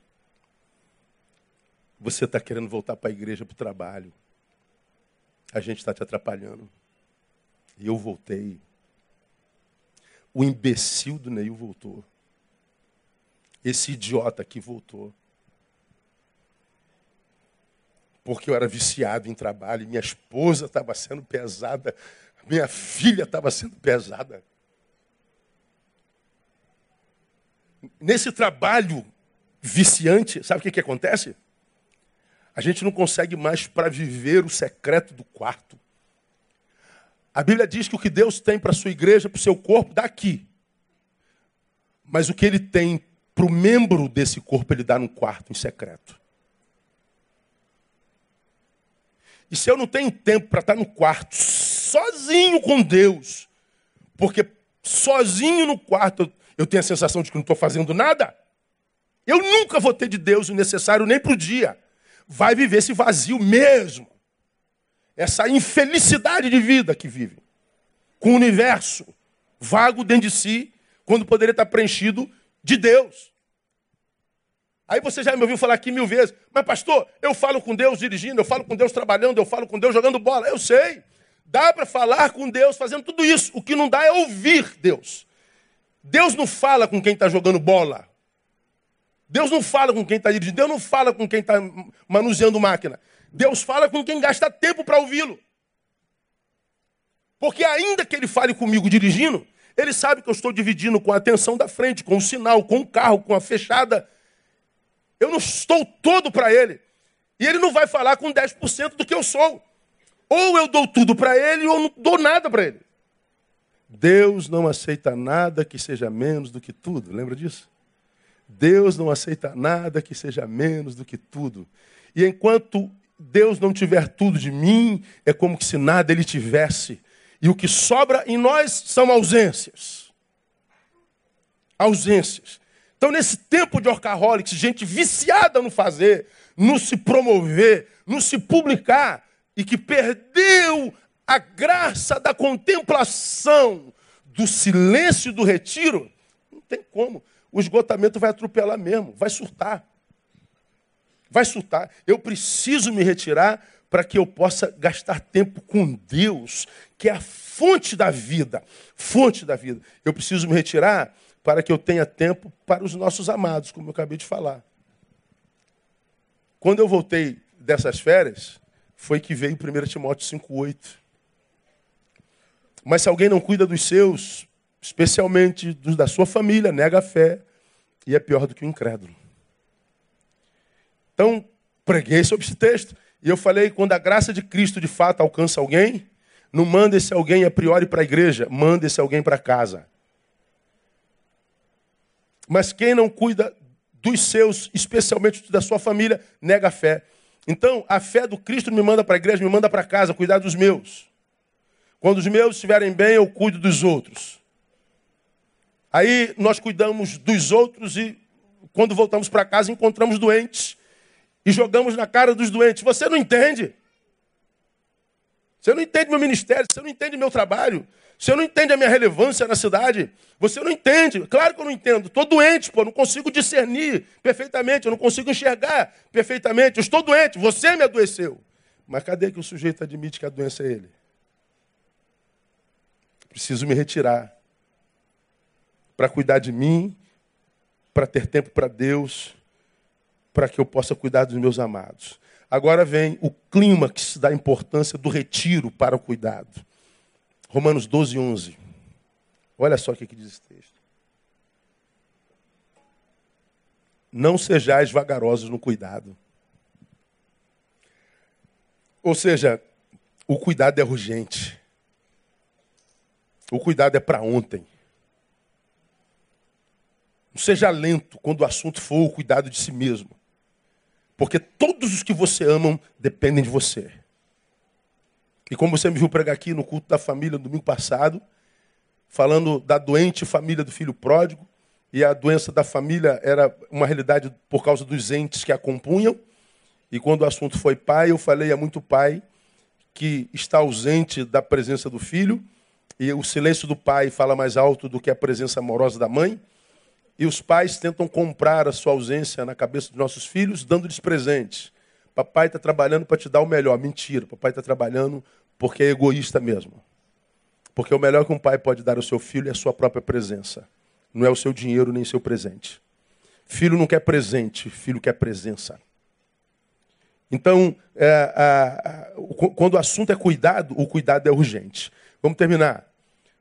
Você está querendo voltar para a igreja, para o trabalho. A gente está te atrapalhando. E eu voltei. O imbecil do Neil voltou. Esse idiota aqui voltou. Porque eu era viciado em trabalho, minha esposa estava sendo pesada, minha filha estava sendo pesada. Nesse trabalho viciante, sabe o que, que acontece? A gente não consegue mais para viver o secreto do quarto. A Bíblia diz que o que Deus tem para a sua igreja, para o seu corpo, daqui. Mas o que ele tem para o membro desse corpo ele dá num quarto em secreto. E se eu não tenho tempo para estar no quarto, sozinho com Deus, porque sozinho no quarto eu tenho a sensação de que não estou fazendo nada, eu nunca vou ter de Deus o necessário nem para o dia. Vai viver esse vazio mesmo. Essa infelicidade de vida que vive. Com o universo vago dentro de si, quando poderia estar preenchido de Deus. Aí você já me ouviu falar aqui mil vezes, mas pastor, eu falo com Deus dirigindo, eu falo com Deus trabalhando, eu falo com Deus jogando bola. Eu sei. Dá para falar com Deus fazendo tudo isso. O que não dá é ouvir Deus. Deus não fala com quem está jogando bola. Deus não fala com quem está dirigindo. Deus não fala com quem está manuseando máquina. Deus fala com quem gasta tempo para ouvi-lo. Porque ainda que ele fale comigo dirigindo, ele sabe que eu estou dividindo com a atenção da frente, com o sinal, com o carro, com a fechada. Eu não estou todo para ele. E ele não vai falar com 10% do que eu sou. Ou eu dou tudo para ele, ou não dou nada para ele. Deus não aceita nada que seja menos do que tudo. Lembra disso? Deus não aceita nada que seja menos do que tudo. E enquanto Deus não tiver tudo de mim, é como se nada ele tivesse. E o que sobra em nós são ausências. Ausências. Então, nesse tempo de orcaholics, gente viciada no fazer, no se promover, no se publicar, e que perdeu a graça da contemplação, do silêncio do retiro, não tem como. O esgotamento vai atropelar mesmo, vai surtar. Vai surtar. Eu preciso me retirar para que eu possa gastar tempo com Deus, que é a fonte da vida. Fonte da vida. Eu preciso me retirar para que eu tenha tempo para os nossos amados, como eu acabei de falar. Quando eu voltei dessas férias, foi que veio 1 Timóteo 5,8. Mas se alguém não cuida dos seus, especialmente dos da sua família, nega a fé e é pior do que o incrédulo. Então, preguei sobre esse texto e eu falei: quando a graça de Cristo de fato alcança alguém, não manda esse alguém a priori para a igreja, manda esse alguém para casa. Mas quem não cuida dos seus, especialmente da sua família, nega a fé. Então, a fé do Cristo me manda para a igreja, me manda para casa, cuidar dos meus. Quando os meus estiverem bem, eu cuido dos outros. Aí nós cuidamos dos outros e quando voltamos para casa encontramos doentes e jogamos na cara dos doentes. Você não entende? Você não entende meu ministério, você não entende meu trabalho, você não entende a minha relevância na cidade. Você não entende. Claro que eu não entendo. Estou doente, pô, não consigo discernir perfeitamente, eu não consigo enxergar perfeitamente. Eu estou doente, você me adoeceu. Mas cadê que o sujeito admite que a doença é ele? Preciso me retirar para cuidar de mim, para ter tempo para Deus, para que eu possa cuidar dos meus amados. Agora vem o clímax da importância do retiro para o cuidado. Romanos 12, 11. Olha só o que, diz esse texto. Não sejais vagarosos no cuidado. Ou seja, o cuidado é urgente. O cuidado é para ontem. Não seja lento quando o assunto for o cuidado de si mesmo. Porque todos os que você ama dependem de você. E como você me viu pregar aqui no culto da família no domingo passado, falando da doente família do filho pródigo, e a doença da família era uma realidade por causa dos entes que a compunham. E quando o assunto foi pai, eu falei a muito pai que está ausente da presença do filho, e o silêncio do pai fala mais alto do que a presença amorosa da mãe. E os pais tentam comprar a sua ausência na cabeça dos nossos filhos, dando-lhes presentes. Papai está trabalhando para te dar o melhor. Mentira, papai está trabalhando porque é egoísta mesmo. Porque o melhor que um pai pode dar ao seu filho é a sua própria presença. Não é o seu dinheiro nem seu presente. Filho não quer presente, filho quer presença. Então, é, a, a, quando o assunto é cuidado, o cuidado é urgente. Vamos terminar.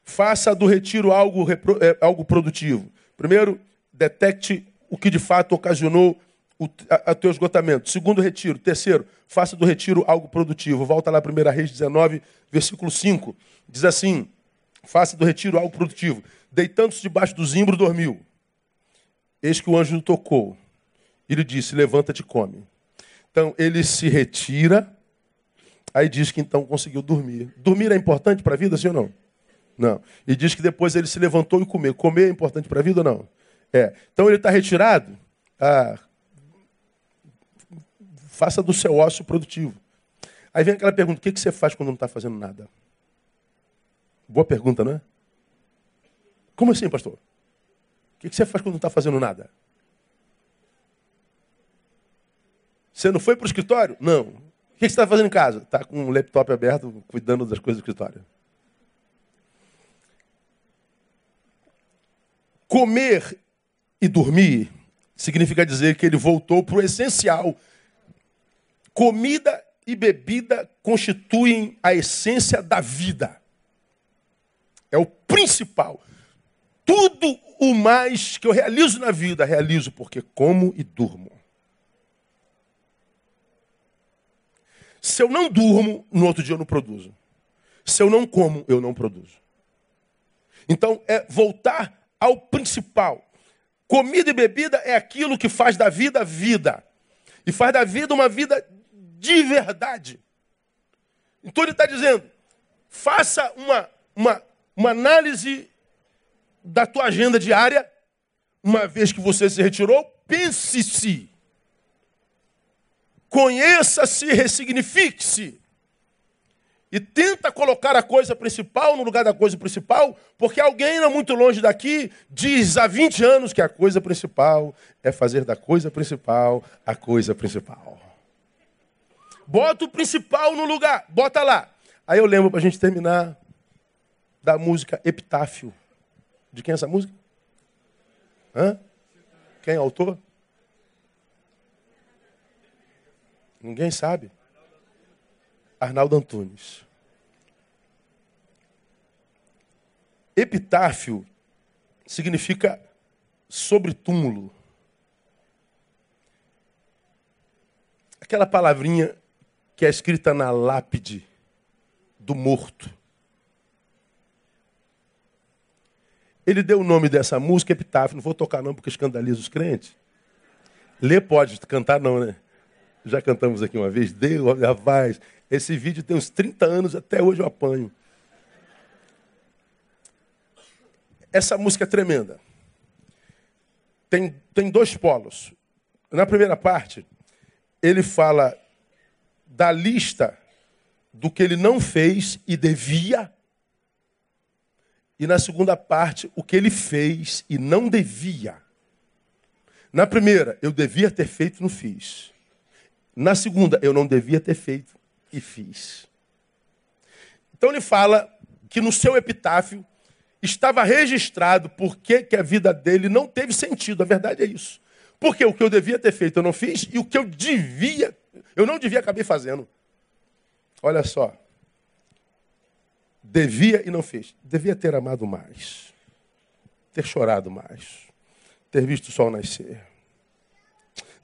Faça do retiro algo, é, algo produtivo. Primeiro, detecte o que de fato ocasionou o a, a teu esgotamento. Segundo retiro. Terceiro, faça do retiro algo produtivo. Volta lá, 1 Reis 19, versículo 5. Diz assim: faça do retiro algo produtivo. Deitando-se debaixo do zimbro, dormiu. Eis que o anjo tocou. Ele disse: Levanta-te e come. Então ele se retira. Aí diz que então conseguiu dormir. Dormir é importante para a vida, sim ou não? Não. E diz que depois ele se levantou e comeu. Comer é importante para a vida ou não? É. Então ele está retirado. Ah, Faça do seu ócio produtivo. Aí vem aquela pergunta: o que você faz quando não está fazendo nada? Boa pergunta, não é? Como assim, pastor? O que você faz quando não está fazendo nada? Você não foi para o escritório? Não. O que você está fazendo em casa? Está com o laptop aberto, cuidando das coisas do escritório. Comer e dormir significa dizer que ele voltou para o essencial Comida e bebida constituem a essência da vida. É o principal. Tudo o mais que eu realizo na vida, realizo porque como e durmo. Se eu não durmo, no outro dia eu não produzo. Se eu não como, eu não produzo. Então, é voltar ao principal. Comida e bebida é aquilo que faz da vida vida. E faz da vida uma vida de verdade. Então ele está dizendo: faça uma, uma, uma análise da tua agenda diária, uma vez que você se retirou, pense-se. Conheça-se, ressignifique-se. E tenta colocar a coisa principal no lugar da coisa principal, porque alguém não muito longe daqui diz há 20 anos que a coisa principal é fazer da coisa principal a coisa principal. Bota o principal no lugar, bota lá. Aí eu lembro para a gente terminar da música Epitáfio. De quem é essa música? Hã? Quem é o autor? Ninguém sabe. Arnaldo Antunes. Epitáfio significa sobre túmulo. Aquela palavrinha que é escrita na lápide do morto. Ele deu o nome dessa música, Epitáfio. Não vou tocar não, porque escandaliza os crentes. Ler pode, cantar não, né? Já cantamos aqui uma vez. Deus, rapaz, esse vídeo tem uns 30 anos, até hoje eu apanho. Essa música é tremenda. Tem, tem dois polos. Na primeira parte, ele fala da lista do que ele não fez e devia. E na segunda parte, o que ele fez e não devia. Na primeira, eu devia ter feito e não fiz. Na segunda, eu não devia ter feito e fiz. Então ele fala que no seu epitáfio estava registrado por que, a vida dele não teve sentido. A verdade é isso. Porque o que eu devia ter feito eu não fiz e o que eu devia, eu não devia acabei fazendo. Olha só. Devia e não fez. Devia ter amado mais. Ter chorado mais. Ter visto o sol nascer.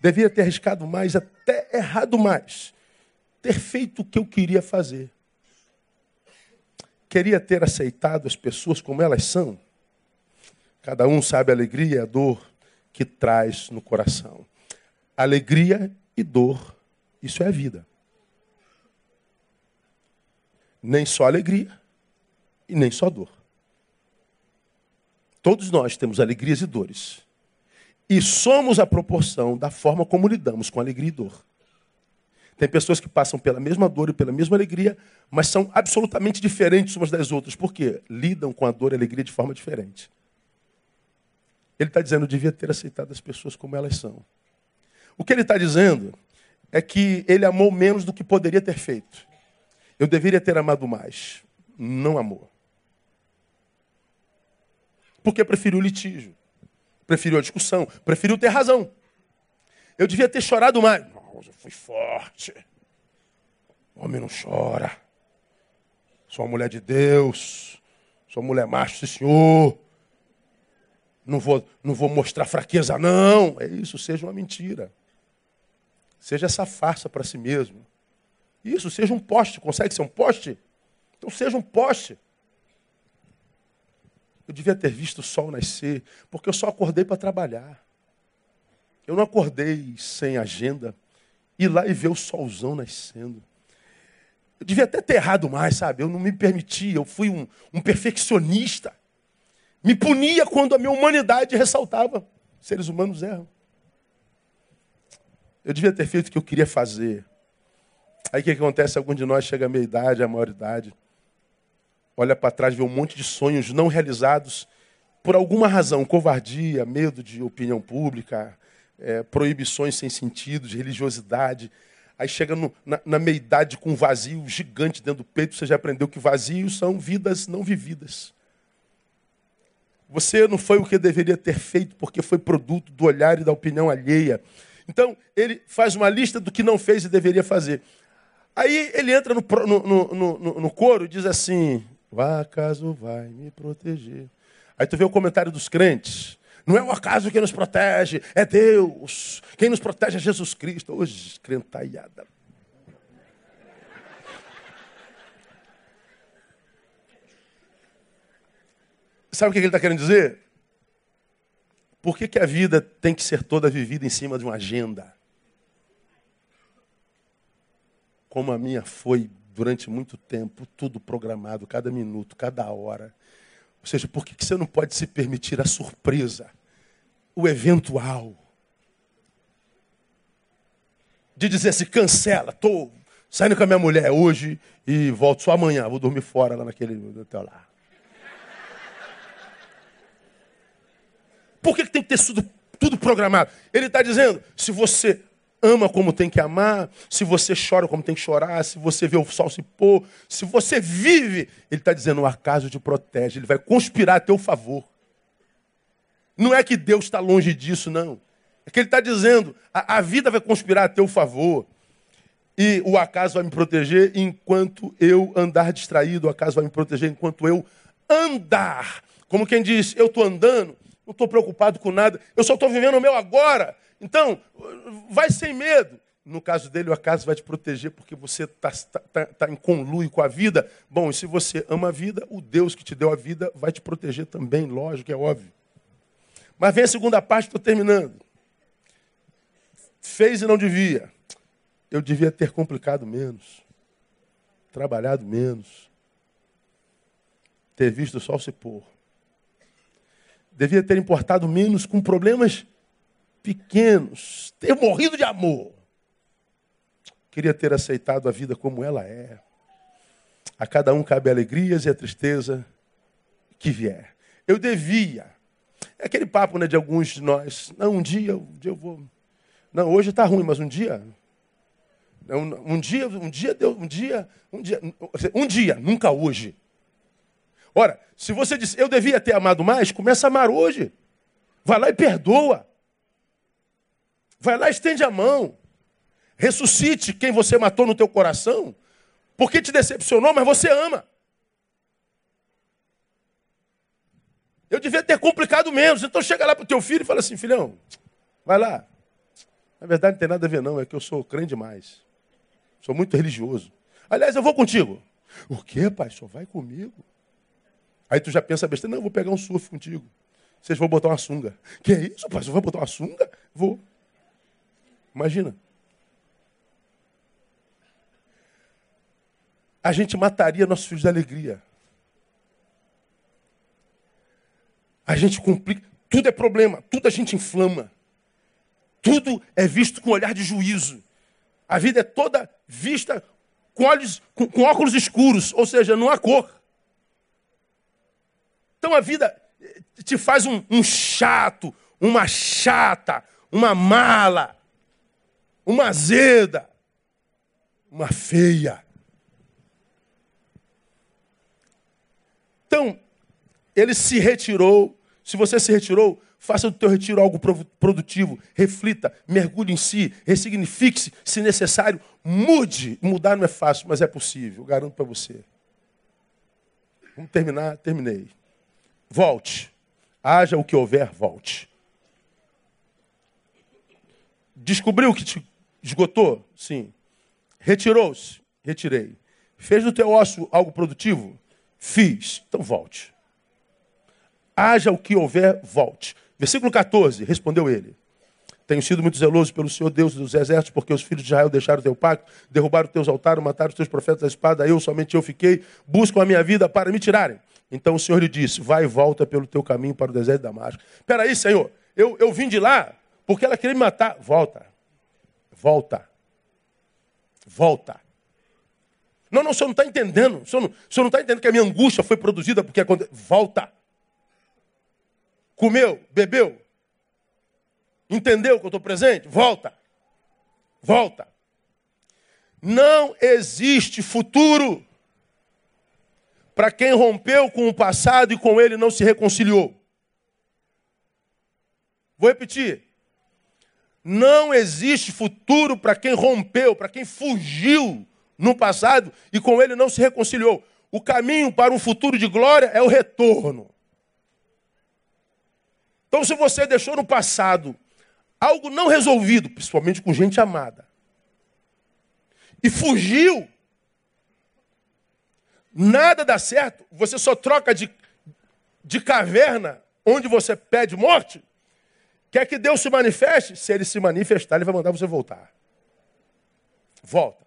Devia ter arriscado mais, até errado mais. Ter feito o que eu queria fazer. Queria ter aceitado as pessoas como elas são. Cada um sabe a alegria e a dor que traz no coração. Alegria e dor, isso é a vida. Nem só alegria e nem só dor. Todos nós temos alegrias e dores. E somos a proporção da forma como lidamos com alegria e dor. Tem pessoas que passam pela mesma dor e pela mesma alegria, mas são absolutamente diferentes umas das outras. Por quê? Lidam com a dor e a alegria de forma diferente. Ele está dizendo, devia ter aceitado as pessoas como elas são. O que ele está dizendo é que ele amou menos do que poderia ter feito. Eu deveria ter amado mais. Não amou. Porque preferiu o litígio preferiu a discussão, preferiu ter razão. Eu devia ter chorado mais. Eu fui forte. O homem não chora. Sou uma mulher de Deus. Sou mulher macho, sim, senhor. Não vou, não vou mostrar fraqueza, não. É isso, seja uma mentira. Seja essa farsa para si mesmo. Isso, seja um poste. Consegue ser um poste? Então seja um poste. Eu devia ter visto o sol nascer, porque eu só acordei para trabalhar. Eu não acordei sem agenda. Ir lá e ver o solzão nascendo. Eu devia até ter errado mais, sabe? Eu não me permitia, eu fui um, um perfeccionista. Me punia quando a minha humanidade ressaltava. Seres humanos erram. Eu devia ter feito o que eu queria fazer. Aí o que acontece? Algum de nós chega à meia idade, à maioridade olha para trás, vê um monte de sonhos não realizados por alguma razão, covardia, medo de opinião pública, é, proibições sem sentido, de religiosidade. Aí chega no, na, na meia-idade com um vazio gigante dentro do peito, você já aprendeu que vazios são vidas não vividas. Você não foi o que deveria ter feito porque foi produto do olhar e da opinião alheia. Então, ele faz uma lista do que não fez e deveria fazer. Aí ele entra no, no, no, no coro e diz assim: o acaso vai me proteger. Aí tu vê o comentário dos crentes. Não é o acaso que nos protege, é Deus. Quem nos protege é Jesus Cristo. Hoje, crentaiada. Sabe o que ele está querendo dizer? Por que, que a vida tem que ser toda vivida em cima de uma agenda? Como a minha foi durante muito tempo, tudo programado, cada minuto, cada hora. Ou seja, por que, que você não pode se permitir a surpresa, o eventual? De dizer assim, cancela, estou saindo com a minha mulher hoje e volto só amanhã, vou dormir fora lá naquele hotel lá. Por que, que tem que ter tudo, tudo programado? Ele está dizendo: se você ama como tem que amar, se você chora como tem que chorar, se você vê o sol se pôr, se você vive, ele está dizendo: o acaso te protege, ele vai conspirar a teu favor. Não é que Deus está longe disso, não. É que ele está dizendo: a, a vida vai conspirar a teu favor. E o acaso vai me proteger enquanto eu andar distraído, o acaso vai me proteger enquanto eu andar. Como quem diz, eu estou andando, não estou preocupado com nada, eu só estou vivendo o meu agora. Então, vai sem medo. No caso dele, o acaso vai te proteger porque você está tá, tá, tá em conluio com a vida. Bom, e se você ama a vida, o Deus que te deu a vida vai te proteger também, lógico, é óbvio. Mas vem a segunda parte, estou terminando. Fez e não devia. Eu devia ter complicado menos, trabalhado menos, ter visto o sol se pôr devia ter importado menos com problemas pequenos, ter morrido de amor. Queria ter aceitado a vida como ela é. A cada um cabe alegrias e a tristeza que vier. Eu devia. É aquele papo né, de alguns de nós. Não, um dia, um dia eu vou. Não, hoje está ruim, mas um dia. Um, um dia, um dia deu, um dia, um dia, um dia, nunca hoje. Ora, se você disse, eu devia ter amado mais, começa a amar hoje. Vai lá e perdoa. Vai lá e estende a mão. Ressuscite quem você matou no teu coração. Porque te decepcionou, mas você ama. Eu devia ter complicado menos. Então chega lá para o teu filho e fala assim, filhão, vai lá. Na verdade não tem nada a ver não, é que eu sou crente demais. Sou muito religioso. Aliás, eu vou contigo. O quê, pai? Só vai comigo? Aí tu já pensa besteira, não, eu vou pegar um surf contigo. Vocês vão botar uma sunga. Que é isso, pai? Você vai botar uma sunga? Vou. Imagina. A gente mataria nossos filhos de alegria. A gente complica. Tudo é problema, tudo a gente inflama. Tudo é visto com olhar de juízo. A vida é toda vista com, olhos, com, com óculos escuros, ou seja, não há cor. Então a vida te faz um, um chato, uma chata, uma mala, uma azeda, uma feia. Então, ele se retirou. Se você se retirou, faça do teu retiro algo produtivo. Reflita, mergulhe em si, ressignifique-se, se necessário, mude. Mudar não é fácil, mas é possível, garanto para você. Vamos terminar? Terminei. Volte. Haja o que houver, volte. Descobriu que te esgotou? Sim. Retirou-se? Retirei. Fez do teu osso algo produtivo? Fiz. Então volte. Haja o que houver, volte. Versículo 14, respondeu ele. Tenho sido muito zeloso pelo Senhor Deus dos exércitos, porque os filhos de Israel deixaram o teu pacto, derrubaram os teus altares, mataram os teus profetas da espada, eu, somente eu fiquei, buscam a minha vida para me tirarem. Então o Senhor lhe disse: Vai e volta pelo teu caminho para o deserto de Damasco. Espera aí, Senhor, eu, eu vim de lá porque ela queria me matar. Volta. Volta. Volta. Não, não, o senhor não está entendendo. O senhor não está entendendo que a minha angústia foi produzida porque aconteceu. Volta. Comeu, bebeu. Entendeu que eu estou presente? Volta. Volta. Não existe futuro para quem rompeu com o passado e com ele não se reconciliou. Vou repetir. Não existe futuro para quem rompeu, para quem fugiu no passado e com ele não se reconciliou. O caminho para um futuro de glória é o retorno. Então, se você deixou no passado algo não resolvido, principalmente com gente amada, e fugiu, Nada dá certo, você só troca de, de caverna, onde você pede morte? Quer que Deus se manifeste? Se ele se manifestar, ele vai mandar você voltar. Volta.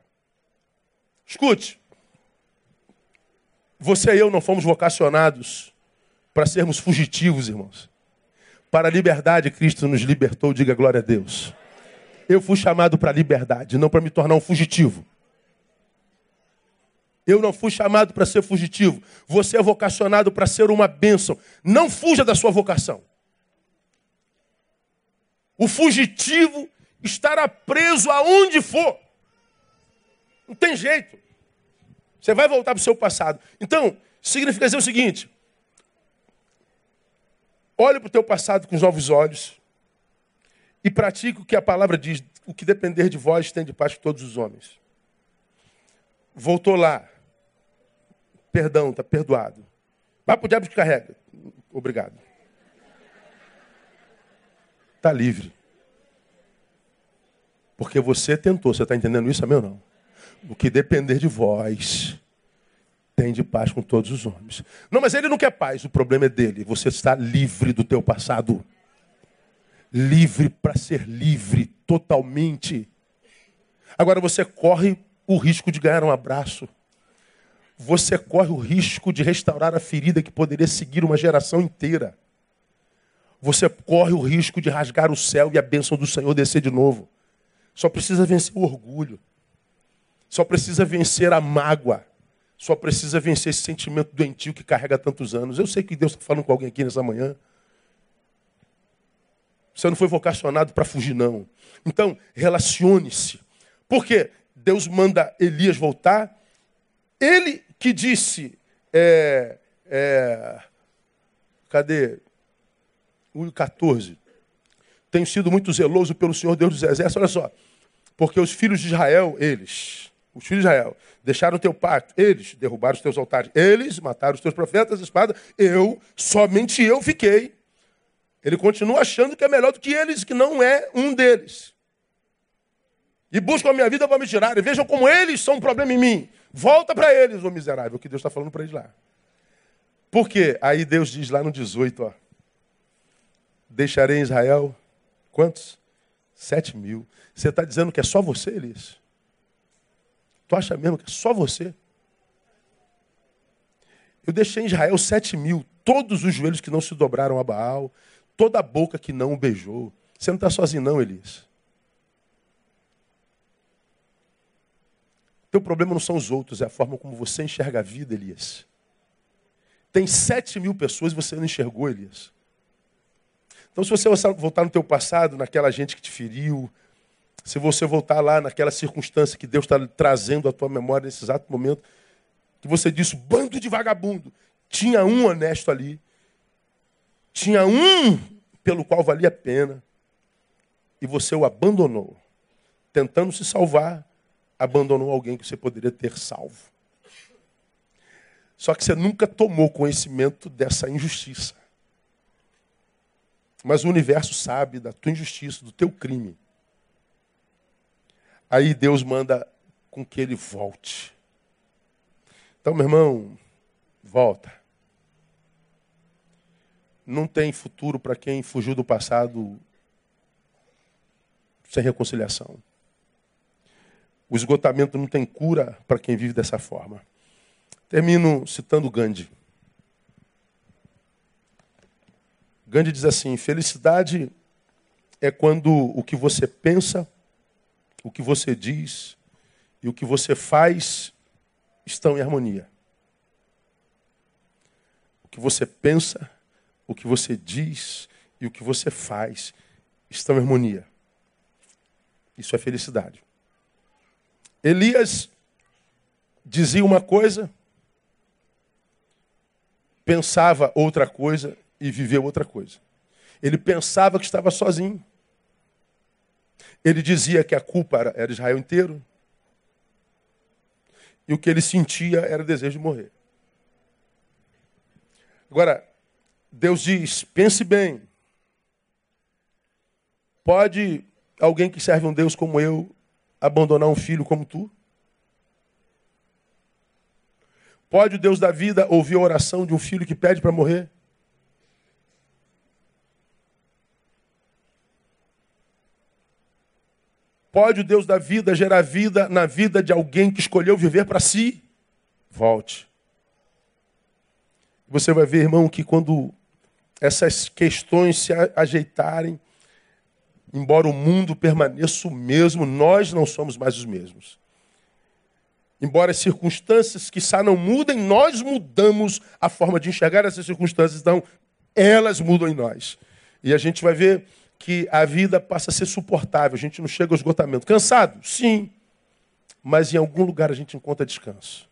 Escute. Você e eu não fomos vocacionados para sermos fugitivos, irmãos. Para a liberdade, Cristo nos libertou, diga glória a Deus. Eu fui chamado para a liberdade, não para me tornar um fugitivo. Eu não fui chamado para ser fugitivo. Você é vocacionado para ser uma bênção. Não fuja da sua vocação. O fugitivo estará preso aonde for. Não tem jeito. Você vai voltar para o seu passado. Então, significa dizer o seguinte: olhe para o teu passado com os novos olhos e pratique o que a palavra diz: o que depender de vós tem de paz com todos os homens. Voltou lá. Perdão, está perdoado. Vai para o diabo que carrega. Obrigado. Está livre. Porque você tentou. Você está entendendo isso, amém ou não? O que depender de vós tem de paz com todos os homens. Não, mas ele não quer paz, o problema é dele. Você está livre do teu passado. Livre para ser livre totalmente. Agora você corre o risco de ganhar um abraço. Você corre o risco de restaurar a ferida que poderia seguir uma geração inteira. Você corre o risco de rasgar o céu e a bênção do Senhor descer de novo. Só precisa vencer o orgulho. Só precisa vencer a mágoa. Só precisa vencer esse sentimento doentio que carrega tantos anos. Eu sei que Deus está falando com alguém aqui nessa manhã. Você não foi vocacionado para fugir, não. Então, relacione-se. Por quê? Deus manda Elias voltar. Ele que disse. É, é, cadê? O 14. Tenho sido muito zeloso pelo Senhor Deus dos Exércitos. Olha só. Porque os filhos de Israel, eles, os filhos de Israel, deixaram o teu pacto. Eles derrubaram os teus altares. Eles mataram os teus profetas, espada. Eu, somente eu fiquei. Ele continua achando que é melhor do que eles, que não é um deles. E buscam a minha vida para me tirar. E vejam como eles são um problema em mim. Volta para eles, ô miserável, que Deus está falando para eles lá. Por quê? Aí Deus diz lá no 18, ó. Deixarei em Israel quantos? Sete mil. Você está dizendo que é só você, Elias? Tu acha mesmo que é só você? Eu deixei em Israel sete mil, todos os joelhos que não se dobraram a Baal, toda a boca que não o beijou. Você não está sozinho, não, Elias. Teu problema não são os outros, é a forma como você enxerga a vida, Elias. Tem sete mil pessoas e você não enxergou, Elias. Então, se você voltar no teu passado, naquela gente que te feriu, se você voltar lá naquela circunstância que Deus está trazendo à tua memória nesse exato momento, que você disse, bando de vagabundo, tinha um honesto ali, tinha um pelo qual valia a pena, e você o abandonou, tentando se salvar, abandonou alguém que você poderia ter salvo. Só que você nunca tomou conhecimento dessa injustiça. Mas o universo sabe da tua injustiça, do teu crime. Aí Deus manda com que ele volte. Então, meu irmão, volta. Não tem futuro para quem fugiu do passado sem reconciliação. O esgotamento não tem cura para quem vive dessa forma. Termino citando Gandhi. Gandhi diz assim: felicidade é quando o que você pensa o que você diz e o que você faz estão em harmonia. O que você pensa, o que você diz e o que você faz estão em harmonia. Isso é felicidade. Elias dizia uma coisa, pensava outra coisa e viveu outra coisa. Ele pensava que estava sozinho. Ele dizia que a culpa era, Israel inteiro. E o que ele sentia era desejo de morrer. Agora, Deus diz: pense bem. Pode alguém que serve um Deus como eu abandonar um filho como tu? Pode o Deus da vida ouvir a oração de um filho que pede para morrer? Pode o Deus da vida gerar vida na vida de alguém que escolheu viver para si? Volte. Você vai ver, irmão, que quando essas questões se ajeitarem, embora o mundo permaneça o mesmo, nós não somos mais os mesmos. Embora as circunstâncias que não mudem, nós mudamos a forma de enxergar essas circunstâncias, então elas mudam em nós. E a gente vai ver que a vida passa a ser suportável, a gente não chega ao esgotamento. Cansado? Sim. Mas em algum lugar a gente encontra descanso.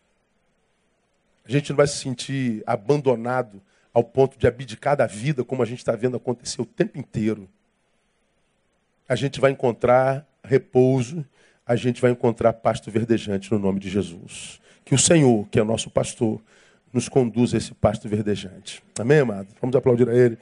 A gente não vai se sentir abandonado ao ponto de abdicar da vida, como a gente está vendo acontecer o tempo inteiro. A gente vai encontrar repouso, a gente vai encontrar pasto verdejante no nome de Jesus. Que o Senhor, que é nosso pastor, nos conduza a esse pasto verdejante. Amém, amado? Vamos aplaudir a Ele.